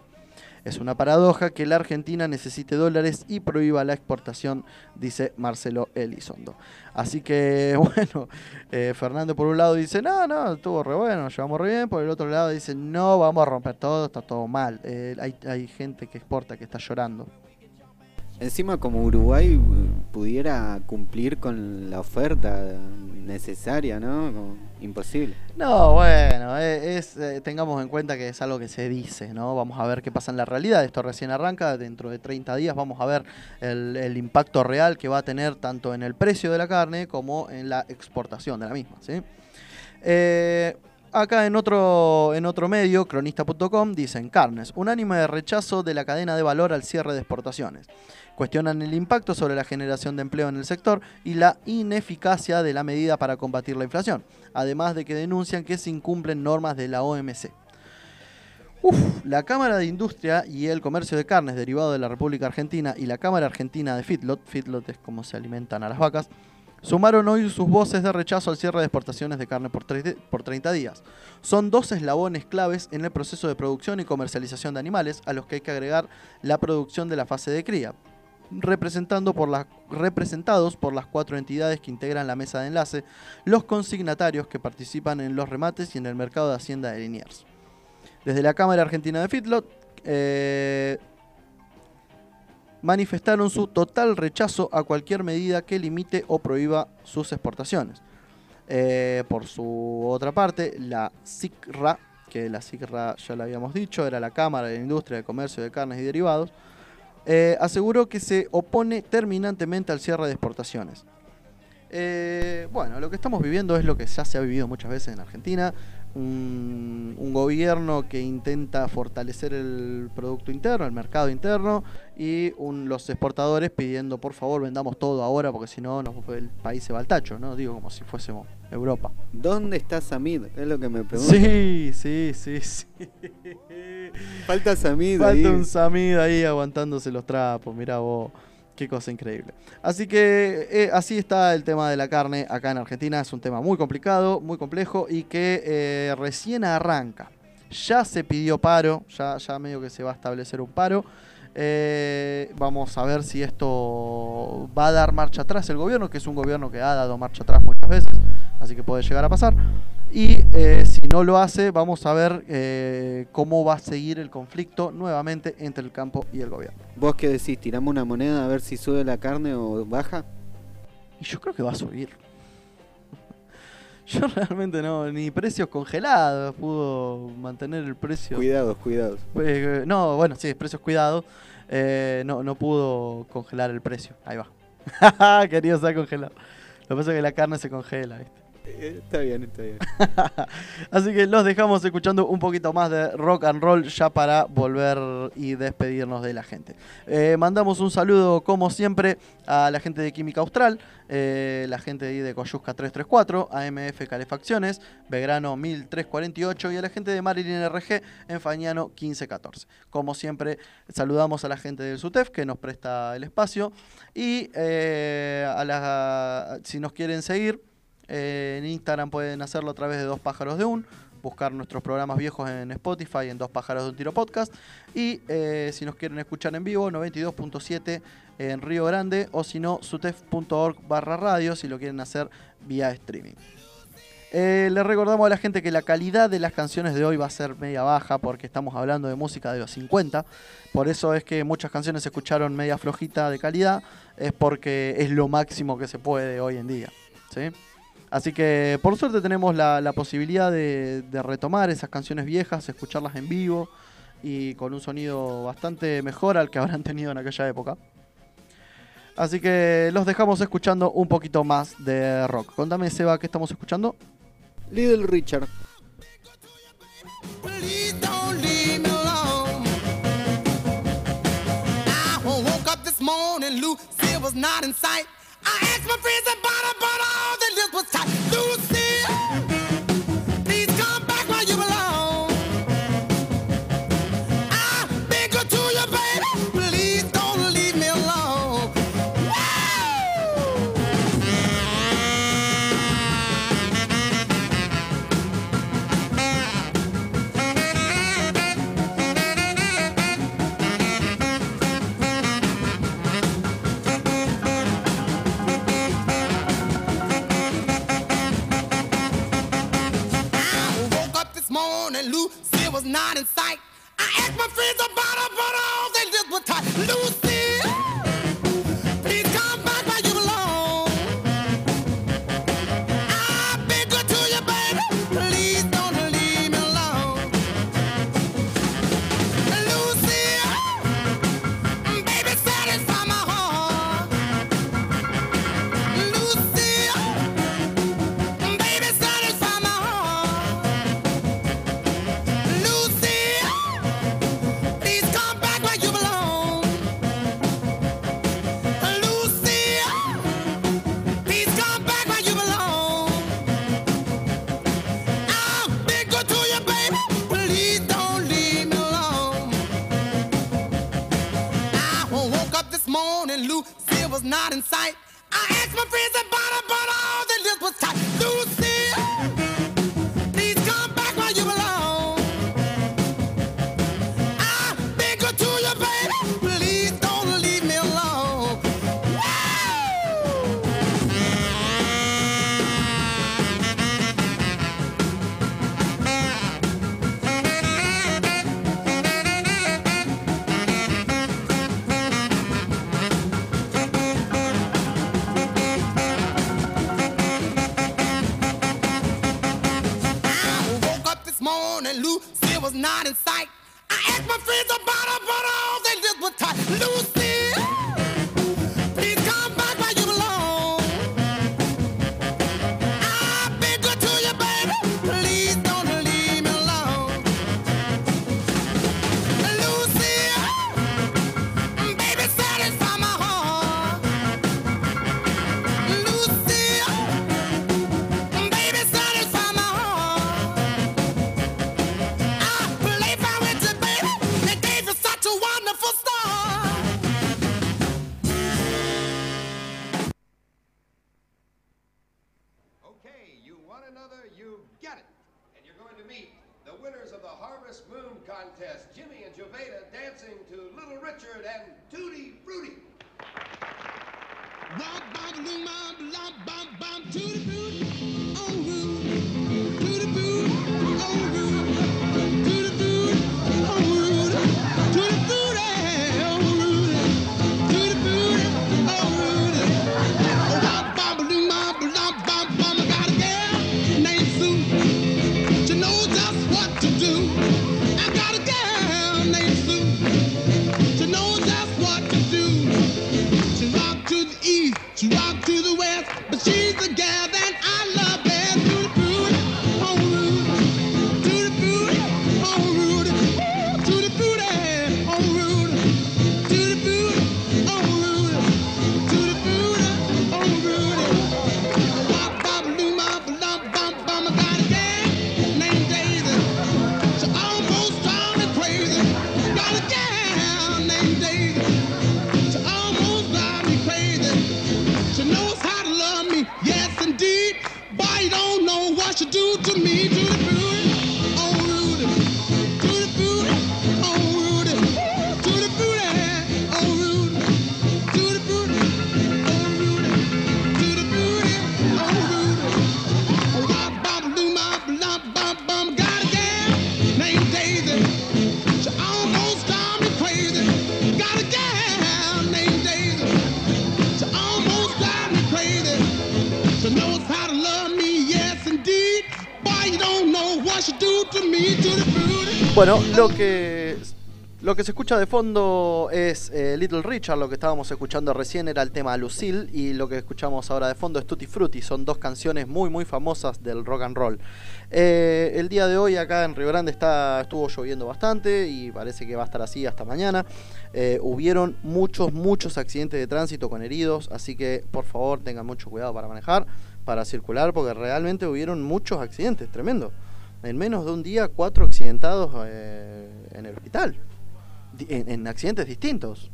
Es una paradoja que la Argentina necesite dólares y prohíba la exportación, dice Marcelo Elizondo. Así que, bueno, eh, Fernando por un lado dice, no, no, estuvo re bueno, llevamos re bien. Por el otro lado dice, no, vamos a romper todo, está todo mal. Eh, hay, hay gente que exporta que está llorando. Encima como Uruguay eh, pudiera cumplir con la oferta necesaria, ¿no? Imposible. No, bueno, es, eh, tengamos en cuenta que es algo que se dice, ¿no? Vamos a ver qué pasa en la realidad. Esto recién arranca, dentro de 30 días vamos a ver el, el impacto real que va a tener tanto en el precio de la carne como en la exportación de la misma, ¿sí? Eh, acá en otro, en otro medio, cronista.com, dicen carnes, unánime de rechazo de la cadena de valor al cierre de exportaciones. Cuestionan el impacto sobre la generación de empleo en el sector y la ineficacia de la medida para combatir la inflación, además de que denuncian que se incumplen normas de la OMC. Uf, la Cámara de Industria y el Comercio de Carnes derivado de la República Argentina y la Cámara Argentina de Feedlot, Feedlot es como se alimentan a las vacas, sumaron hoy sus voces de rechazo al cierre de exportaciones de carne por 30 días. Son dos eslabones claves en el proceso de producción y comercialización de animales a los que hay que agregar la producción de la fase de cría, representando por representados por las cuatro entidades que integran la mesa de enlace, los consignatarios que participan en los remates y en el mercado de Hacienda de Liniers. Desde la Cámara Argentina de Feedlot, eh, manifestaron su total rechazo a cualquier medida que limite o prohíba sus exportaciones. Eh, por su otra parte, la CICRA, que la CICRA ya lo habíamos dicho, era la Cámara de la Industria de Comercio de Carnes y Derivados, eh, aseguró que se opone terminantemente al cierre de exportaciones. Eh, bueno, lo que estamos viviendo es lo que ya se ha vivido muchas veces en Argentina, un, un gobierno que intenta fortalecer el producto interno, el mercado interno, y un- los exportadores pidiendo por favor vendamos todo ahora porque si no el país se va al tacho, ¿no? Digo como si fuésemos Europa. ¿Dónde está Samid? Es lo que me pregunto. Sí, sí, sí, sí. Falta Samid Falta ahí. un Samid ahí aguantándose los trapos, mirá vos. Qué cosa increíble. Así que eh, así está el tema de la carne acá en Argentina. Es un tema muy complicado, muy complejo y que eh, recién arranca. Ya se pidió paro, ya, ya medio que se va a establecer un paro. Eh, vamos a ver si esto va a dar marcha atrás el gobierno, que es un gobierno que ha dado marcha atrás muchas veces, así que puede llegar a pasar. Y eh, si no lo hace, vamos a ver eh, cómo va a seguir el conflicto nuevamente entre el campo y el gobierno. ¿Vos qué decís? ¿Tiramos una moneda a ver si sube la carne o baja? Y yo creo que va a subir. Yo realmente no, ni precios congelados pudo mantener el precio. Cuidados, cuidados. Eh, no, bueno, sí, precios cuidados. no, no pudo congelar el precio. Ahí va. Quería estar congelado. Lo que pasa es que la carne se congela, ¿viste? Eh, Está bien, está bien. Así que los dejamos escuchando un poquito más de rock and roll ya para volver y despedirnos de la gente. Eh, mandamos un saludo como siempre a la gente de Química Austral, eh, la gente de Coyusca 334, AMF Calefacciones, Belgrano 1348 y a la gente de Marilyn RG en Fañano 1514. Como siempre saludamos a la gente del SUTEF que nos presta el espacio y a la, si nos quieren seguir eh, en Instagram pueden hacerlo a través de Dos Pájaros de Un, buscar nuestros programas viejos en Spotify, en Dos Pájaros de un Tiro Podcast. Y eh, si nos quieren escuchar en vivo, 92.7 en Río Grande, o si no, sutef.org barra radio, si lo quieren hacer vía streaming. Eh, le recordamos a la gente que la calidad de las canciones de hoy va a ser media baja porque estamos hablando de música de los 50. Por eso es que muchas canciones se escucharon media flojita de calidad. Es porque es lo máximo que se puede hoy en día. ¿sí? Así que por suerte tenemos la, posibilidad de, retomar esas canciones viejas, escucharlas en vivo y con un sonido bastante mejor al que habrán tenido en aquella época. Así que los dejamos escuchando un poquito más de rock. Contame, Seba, ¿qué estamos escuchando? Little Richard. I. Harvest Moon Contest, Jimmy and Jovita dancing to Little Richard and Tootie Fruity. Rob, bom, loom, bom, bom, tootie fruity. Bueno, lo que lo que se escucha de fondo es eh, Little Richard, lo que estábamos escuchando recién era el tema Lucille y lo que escuchamos ahora de fondo es Tutti Frutti, son dos canciones muy muy famosas del rock and roll. Eh, el día de hoy acá en Río Grande está, estuvo lloviendo bastante y parece que va a estar así hasta mañana. Eh, hubieron muchos muchos accidentes de tránsito con heridos, así que por favor tengan mucho cuidado para manejar, para circular, porque realmente hubieron muchos accidentes, tremendo. En menos de un día, cuatro accidentados eh, en el hospital en, en accidentes distintos.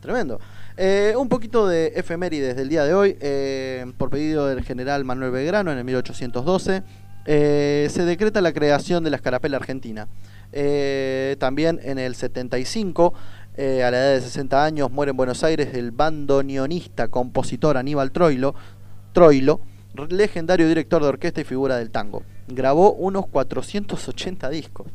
Tremendo. Eh, un poquito de efemérides del día de hoy. eh, por pedido del general Manuel Belgrano en el 1812, eh, se decreta la creación de la escarapela argentina. También en el 75, eh, a la edad de 60 años, muere en Buenos Aires el bandoneonista, compositor Aníbal Troilo, Troilo, legendario director de orquesta y figura del tango. Grabó unos 480 discos.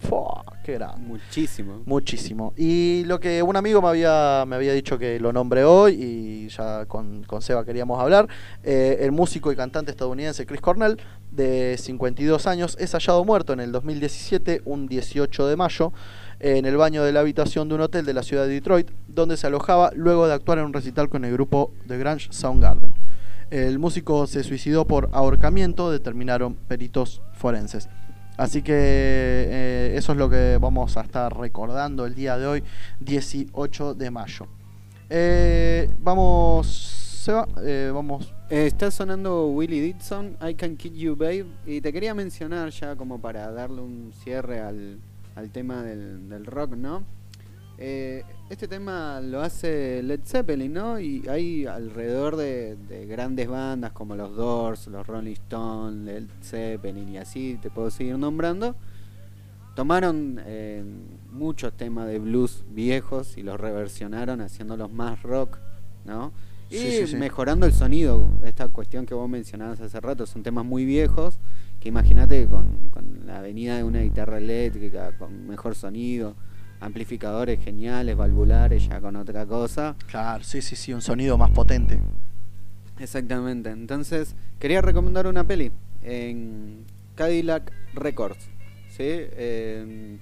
Fua, qué grande. Muchísimo. Muchísimo. Y lo que un amigo me había, me había dicho que lo nombré hoy y ya con, con Seba queríamos hablar, eh, el músico y cantante estadounidense Chris Cornell, de 52 años, es hallado muerto en el 2017, un 18 de mayo, en el baño de la habitación de un hotel de la ciudad de Detroit, donde se alojaba luego de actuar en un recital con el grupo The Grange Soundgarden. El músico se suicidó por ahorcamiento, determinaron peritos forenses. Así que eh, eso es lo que vamos a estar recordando el día de hoy, 18 de mayo. Eh, vamos, Seba, eh, vamos. Está sonando Willie Dixon, I Can Kid You Babe, y te quería mencionar ya como para darle un cierre al, al tema del, del rock, ¿no? Eh, este tema lo hace Led Zeppelin, ¿no? Y hay alrededor de, de grandes bandas como los Doors, los Rolling Stones, Led Zeppelin y así, te puedo seguir nombrando. Tomaron eh, muchos temas de blues viejos y los reversionaron haciéndolos más rock, ¿no? Y Sí, sí, sí. mejorando el sonido, esta cuestión que vos mencionabas hace rato, son temas muy viejos, que imagínate con, con la venida de una guitarra eléctrica, con mejor sonido, amplificadores geniales, valvulares, ya con otra cosa. Claro, sí, sí, sí, un sonido más potente. Exactamente. Entonces, quería recomendar una peli en Cadillac Records. ¿sí? Eh,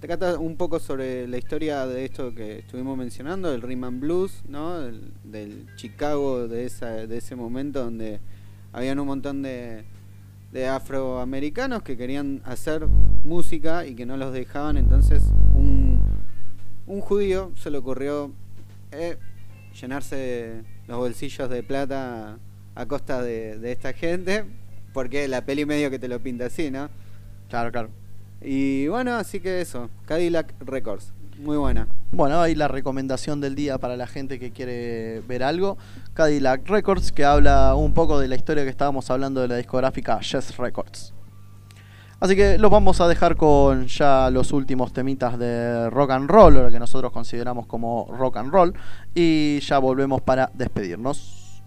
trata un poco sobre la historia de esto que estuvimos mencionando, del Rhythm and Blues, ¿no? Del, del Chicago de, esa, de ese momento donde habían un montón de, de afroamericanos que querían hacer música y que no los dejaban. Entonces, un, judío se le ocurrió eh, llenarse los bolsillos de plata a costa de, de esta gente, porque la peli medio que te lo pinta así, ¿no? Claro, claro. Y bueno, así que eso, Cadillac Records, muy buena. Bueno, ahí la recomendación del día para la gente que quiere ver algo. Cadillac Records, que habla un poco de la historia que estábamos hablando de la discográfica Yes Records. Así que los vamos a dejar con ya los últimos temitas de rock and roll, lo que nosotros consideramos como rock and roll. Y ya volvemos para despedirnos.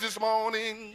This morning.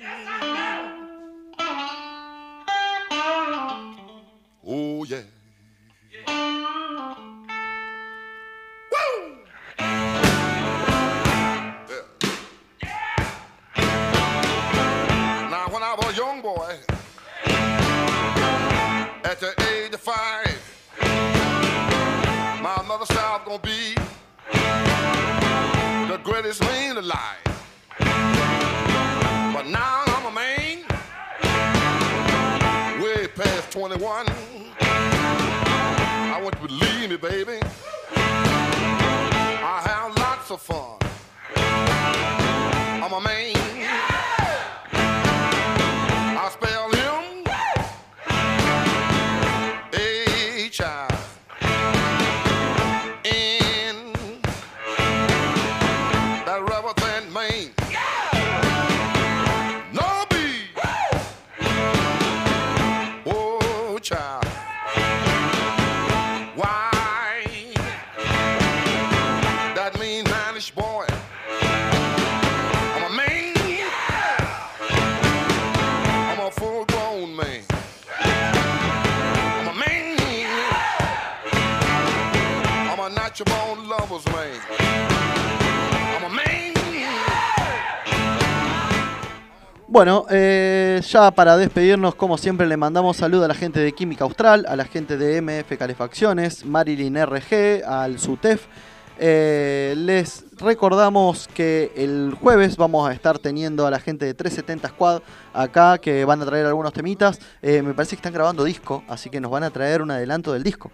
Bueno, eh, ya para despedirnos, como siempre, le mandamos saludo a la gente de Química Austral, a la gente de MF Calefacciones, Marilyn RG, al SUTEF. Eh, les recordamos que el jueves vamos a estar teniendo a la gente de 370 Squad acá, que van a traer algunos temitas. Eh, me parece que están grabando disco, así que nos van a traer un adelanto del disco.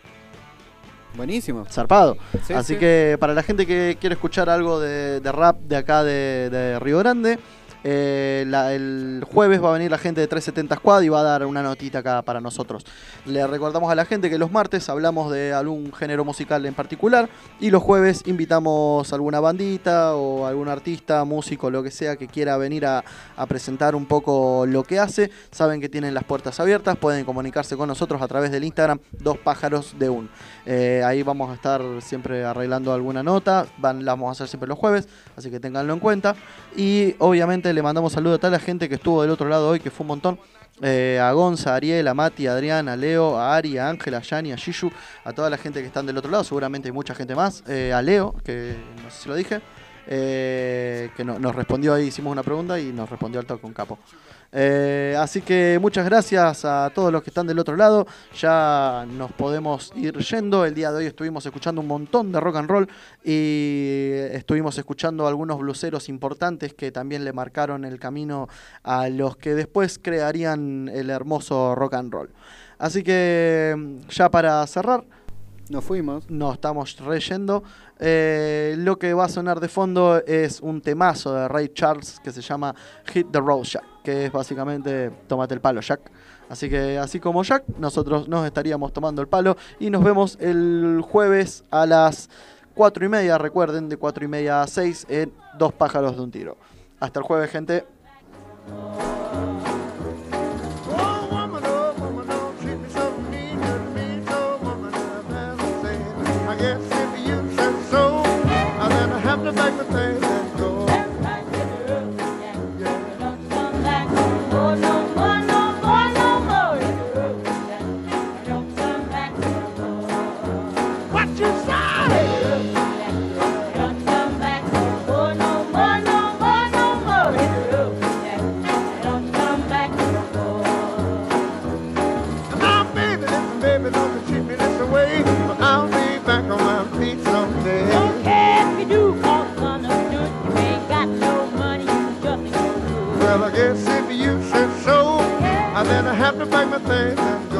Buenísimo. Zarpado. Sí, Así sí. que para la gente que quiere escuchar algo de, de rap de acá de, de Río Grande, eh, el jueves va a venir la gente de 370 Squad y va a dar una notita acá para nosotros. Le recordamos a la gente que los martes hablamos de algún género musical en particular y los jueves invitamos a alguna bandita o algún artista, músico, lo que sea que quiera venir a, presentar un poco lo que hace. Saben que tienen las puertas abiertas, pueden comunicarse con nosotros a través del Instagram Dos Pájaros de Un. Eh, ahí vamos a estar siempre arreglando alguna nota, van, la vamos a hacer siempre los jueves, así que ténganlo en cuenta. Y obviamente le mandamos saludos a toda la gente que estuvo del otro lado hoy, que fue un montón. Eh, a Gonza, a Ariel, a Mati, a Adrián, a Leo, a Ari, a Ángela, a Yani, a Shishu, a toda la gente que están del otro lado, seguramente hay mucha gente más. Eh, a Leo, que no sé si lo dije, eh, que no- nos respondió ahí, hicimos una pregunta y nos respondió al toque un capo. Eh, así que muchas gracias a todos los que están del otro lado. Ya nos podemos ir yendo. El día de hoy estuvimos escuchando un montón de rock and roll y estuvimos escuchando algunos bluseros importantes que también le marcaron el camino a los que después crearían el hermoso rock and roll. Así que mm, ya para cerrar, Nos fuimos. nos estamos reyendo. Eh, lo que va a sonar de fondo es un temazo de Ray Charles que se llama Hit the Road Jack, que es básicamente Tómate el palo, Jack. Así que, así como Jack, nosotros nos estaríamos tomando el palo y nos vemos el jueves a las 4 y media. Recuerden, de 4 y media a 6 en Dos Pájaros de un Tiro. Hasta el jueves, gente. yeah. like thing. baby.